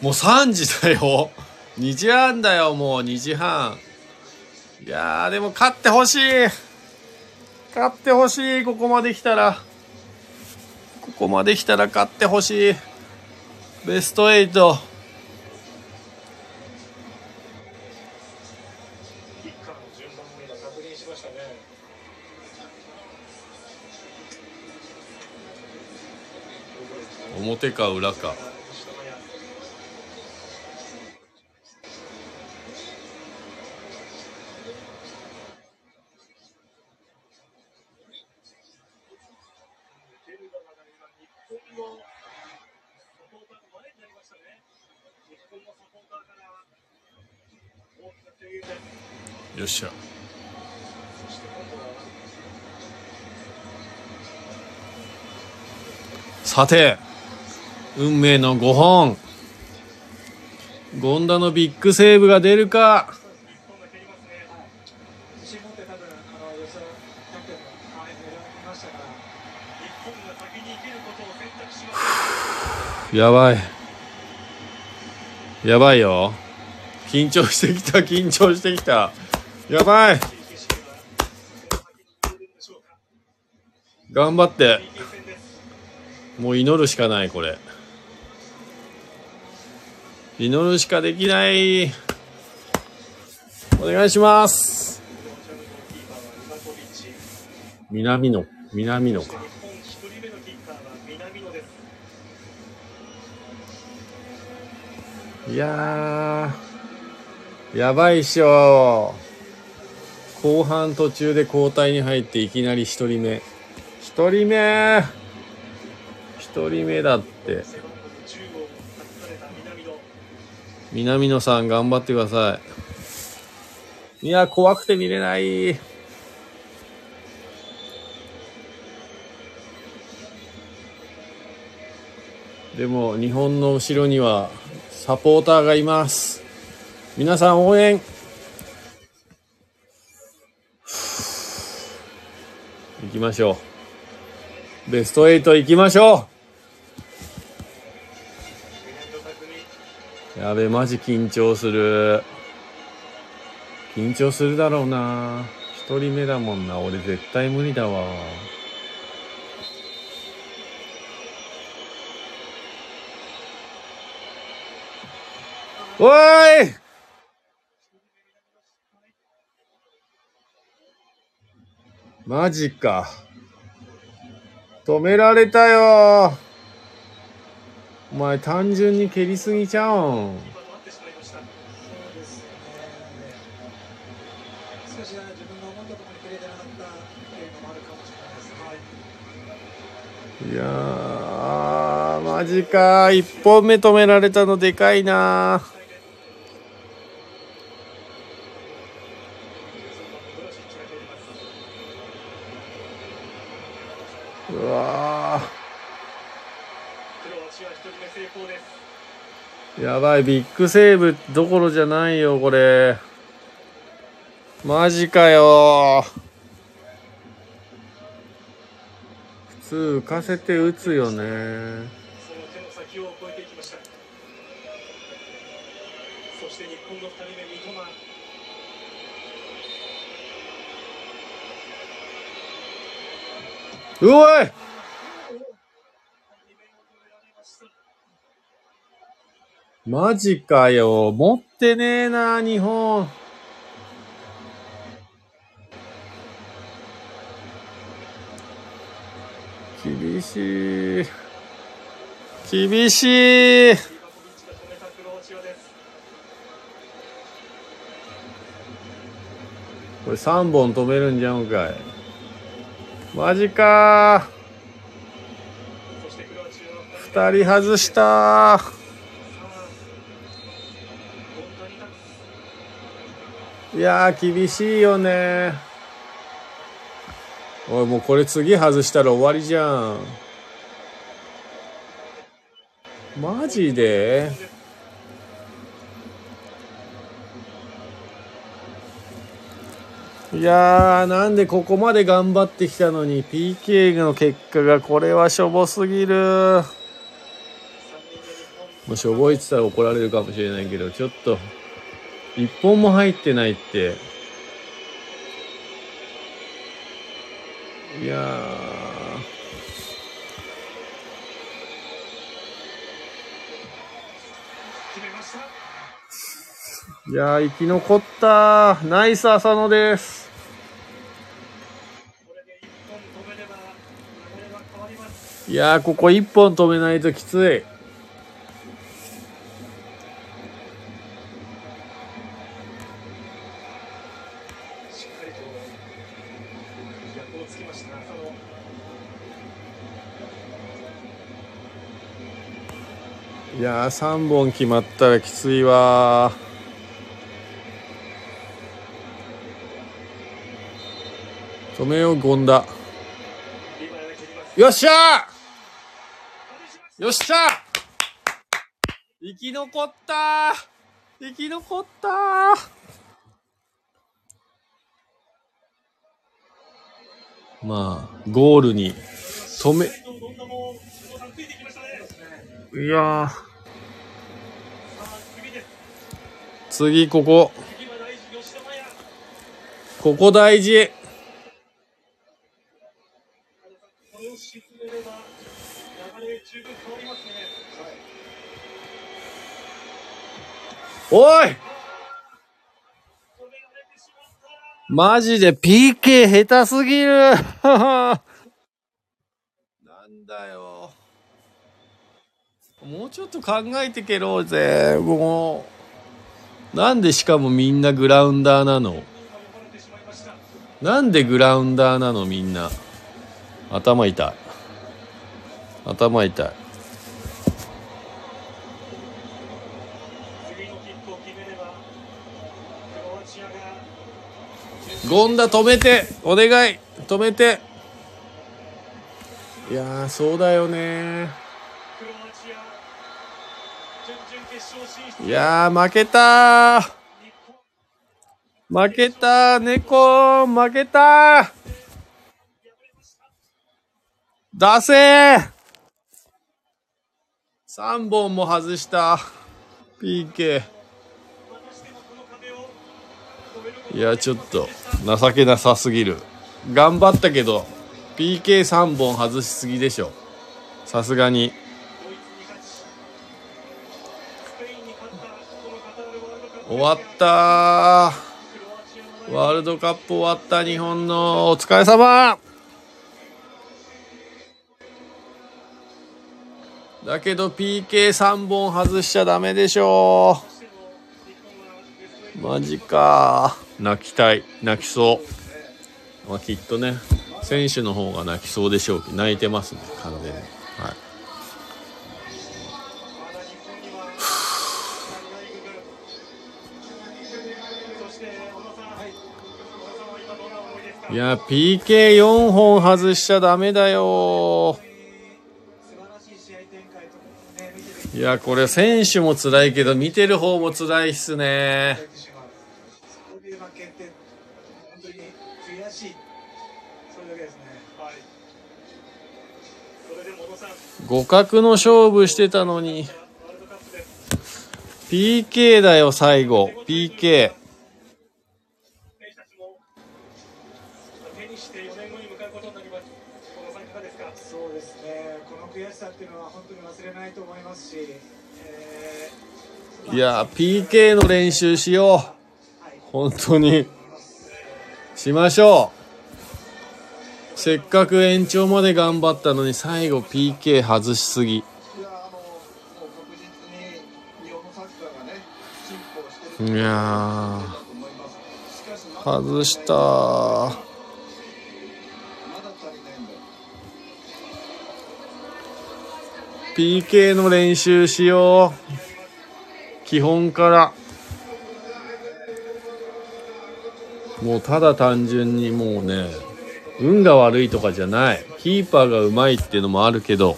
もう3時だよ。2時半だよ、もう2時半。いやー、でも勝ってほしい。勝ってほしい、ここまで来たら。ここまで来たら勝ってほしい。ベスト8。表か裏か。よっしゃ。さて運命の5本。権田のビッグセーブが出るか。やばい。やばいよ。緊張してきた緊張してきた。やばい。頑張って。もう祈るしかないこれ。祈るしかできない。お願いします。南野南野か。いややばいっしょ後半途中で交代に入っていきなり一人目。一人目一人目だって。南野さん頑張ってください。いや、怖くて見れない。でも、日本の後ろにはサポーターがいます。皆さん応援行きましょう。ベスト8行きましょうやべ、マジ緊張する。緊張するだろうな。一人目だもんな。俺絶対無理だわ。おーいマジか。止められたよお前単純に蹴りすぎちゃうん。いやー、マジか。一本目止められたのでかいなー。やばい、ビッグセーブどころじゃないよ、これ。マジかよ。普通浮かせて打つよね。その手の先を越えていきましたそして日本の2人目三笘うおい2面を止められましたマジかよ。持ってねえな、日本。厳しい。厳しい。これ3本止めるんじゃんかい。マジかそしてクロアチアの2人外したさいや、厳しいよね。おい、もうこれ次外したら終わりじゃん。マジで？いやー、なんでここまで頑張ってきたのに PK の結果がこれはしょぼすぎる。もうしょぼいってたら怒られるかもしれないけど、ちょっと、一本も入ってないって。いやー。いやー、生き残ったー。ナイス浅野です。いやー、ここ一本止めないときつい。いやー、3本決まったらきついわー。止めよう、権田。よっしゃーよっしゃー生き残ったー生き残ったーまあ、ゴールに止め、どんどんも久保さんついてきましたねいや、次ここ、ここ大事。おいマジで PK 下手すぎる なんだよ。もうちょっと考えてけろうぜ。もう。なんでしかもみんなグラウンダーなの？なんでグラウンダーなのみんな？頭痛い。頭痛い。次のキックを決めればクロアチアがゴンダ止めてお願い止めていやそうだよねクロアチア準々決勝進出いやー負けたー。負けたー猫負けたー。出せー。3本も外した。PK いやちょっと情けなさすぎる。頑張ったけど PK3 本外しすぎでしょ。さすがに。終わった。ワールドカップ終わった日本のお疲れ様。だけど PK3 本外しちゃダメでしょマジか。泣きたい。泣きそう。まあきっとね選手の方が泣きそうでしょう。けど泣いてますね完全にいや、PK4 本外しちゃダメだよ。いや、これ選手も辛いけど、見てる方も辛いっすね。互角の勝負してたのに。PK だよ、最後。PK。いや PK の練習しよう。本当に。しましょう。せっかく延長まで頑張ったのに最後 PK 外しすぎ。いやー。外した PK の練習しよう基本からもうただ単純にもうね、運が悪いとかじゃない。キーパーがうまいっていうのもあるけど、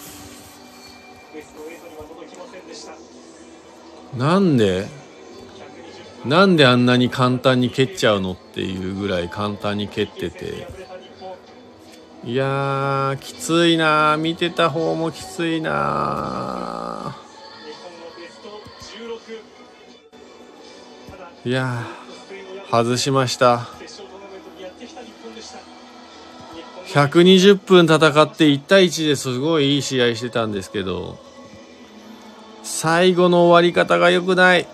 なんで？なんであんなに簡単に蹴っちゃうのっていうぐらい簡単に蹴ってて。いやー、きついなー。見てた方もきついな。いや、外しました。120分戦って1対1ですごいいい試合してたんですけど、最後の終わり方が良くない。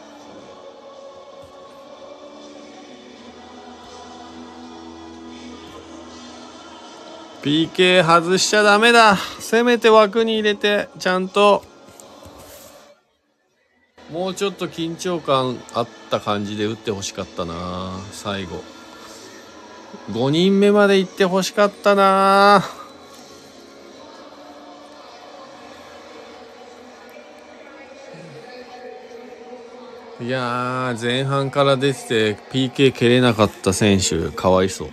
PK 外しちゃダメだ。せめて枠に入れて、ちゃんと、もうちょっと緊張感あった感じで打ってほしかったな、最後。5人目まで行ってほしかったなぁいやー前半から出てて PK 蹴れなかった選手かわいそう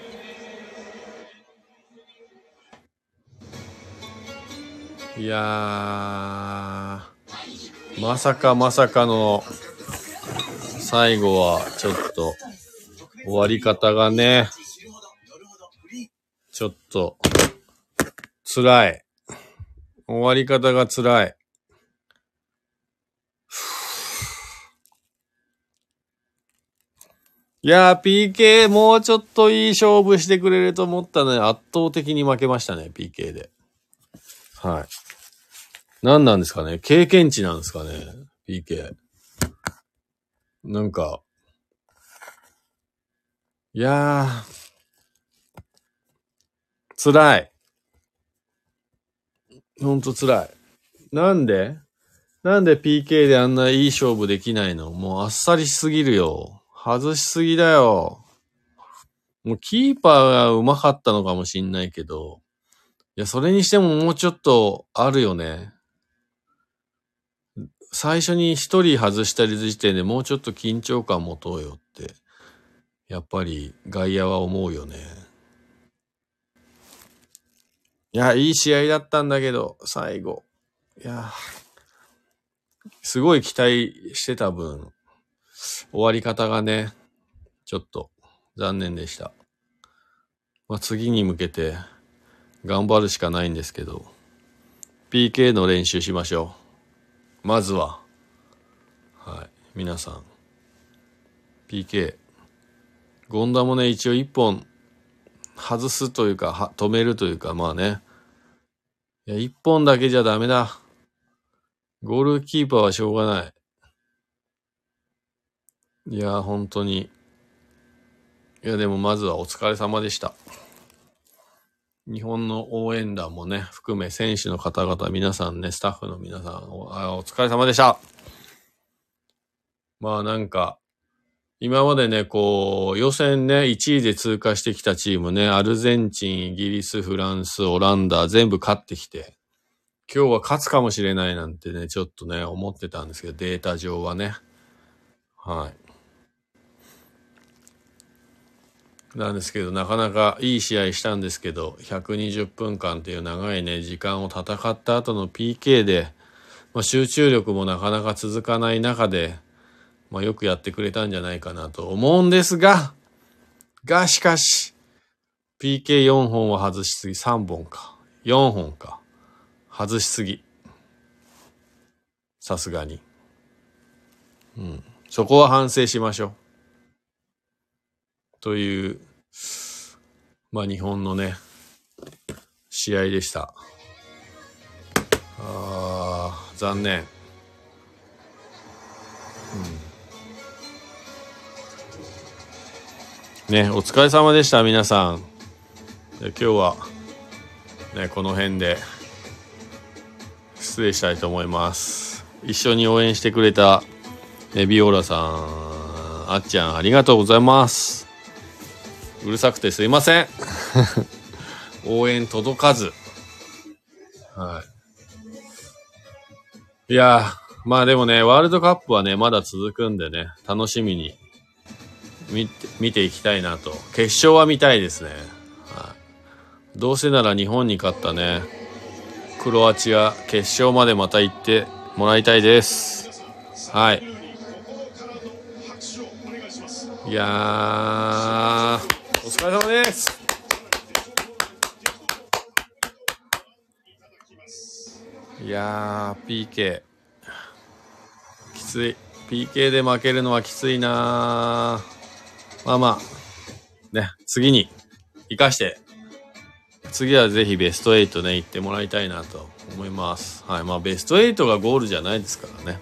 いやーまさかまさかの最後はちょっと終わり方がねちょっと、辛い。終わり方が辛い。いやー、PK もうちょっといい勝負してくれると思ったのに圧倒的に負けましたね、PK で。はい。何なんですかね？経験値なんですかね ?PK。なんか、いやー、辛い。ほんと辛い。なんで？なんで PK であんないい勝負できないの？もうあっさりしすぎるよ。外しすぎだよ。もうキーパーが上手かったのかもしんないけど、いや、それにしてももうちょっとあるよね。最初に一人外したり時点でもうちょっと緊張感持とうよって、やっぱり外野は思うよね。いや、いい試合だったんだけど、最後。いや、すごい期待してた分、終わり方がね、ちょっと残念でした。まあ、次に向けて頑張るしかないんですけど、PK の練習しましょう。まずは、はい、皆さん、PK。ゴンダもね、一応一本外すというか、止めるというか、まあね。いや、一本だけじゃダメだ。ゴールキーパーはしょうがない。いや、本当に。いや、でもまずはお疲れ様でした。日本の応援団もね、含め選手の方々、皆さんね、スタッフの皆さん、おお疲れ様でした。まあなんか、今までね、こう、予選ね、1位で通過してきたチームね、アルゼンチン、イギリス、フランス、オランダ、全部勝ってきて、今日は勝つかもしれないなんてね、ちょっとね、思ってたんですけど、データ上はね。はい。なんですけど、なかなかいい試合したんですけど、120分間っていう長いね、時間を戦った後の PK で、まあ、集中力もなかなか続かない中で、まあ、よくやってくれたんじゃないかなと思うんですが、が、しかし、PK4 本は外しすぎ、3本か。4本か。外しすぎ。さすがに。うん。そこは反省しましょう。という、まあ日本のね、試合でした。あー、残念。うんね、お疲れ様でした、皆さん。今日は、ね、この辺で、失礼したいと思います。一緒に応援してくれた、ね、ビオラさん、あっちゃん、ありがとうございます。うるさくてすいません。応援届かず。はい。いやー、まあでもね、ワールドカップはね、まだ続くんでね、楽しみに見て見ていきたいなと。決勝は見たいですね。はい、どうせなら日本に勝ったね、クロアチア決勝までまた行ってもらいたいです。はい。いやー、お疲れ様です。いやー、PK。きつい。PK で負けるのはきついなーまあまあ、ね、次に生かして、次はぜひベスト8ね、行ってもらいたいなと思います。はい。まあベスト8がゴールじゃないですからね。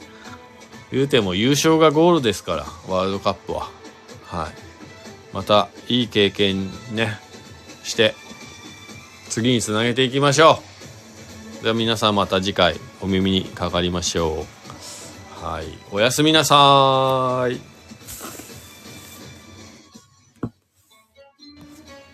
言うても優勝がゴールですから、ワールドカップは。はい。また、いい経験ね、して、次につなげていきましょう。では皆さんまた次回お耳にかかりましょう。はい。おやすみなさーい。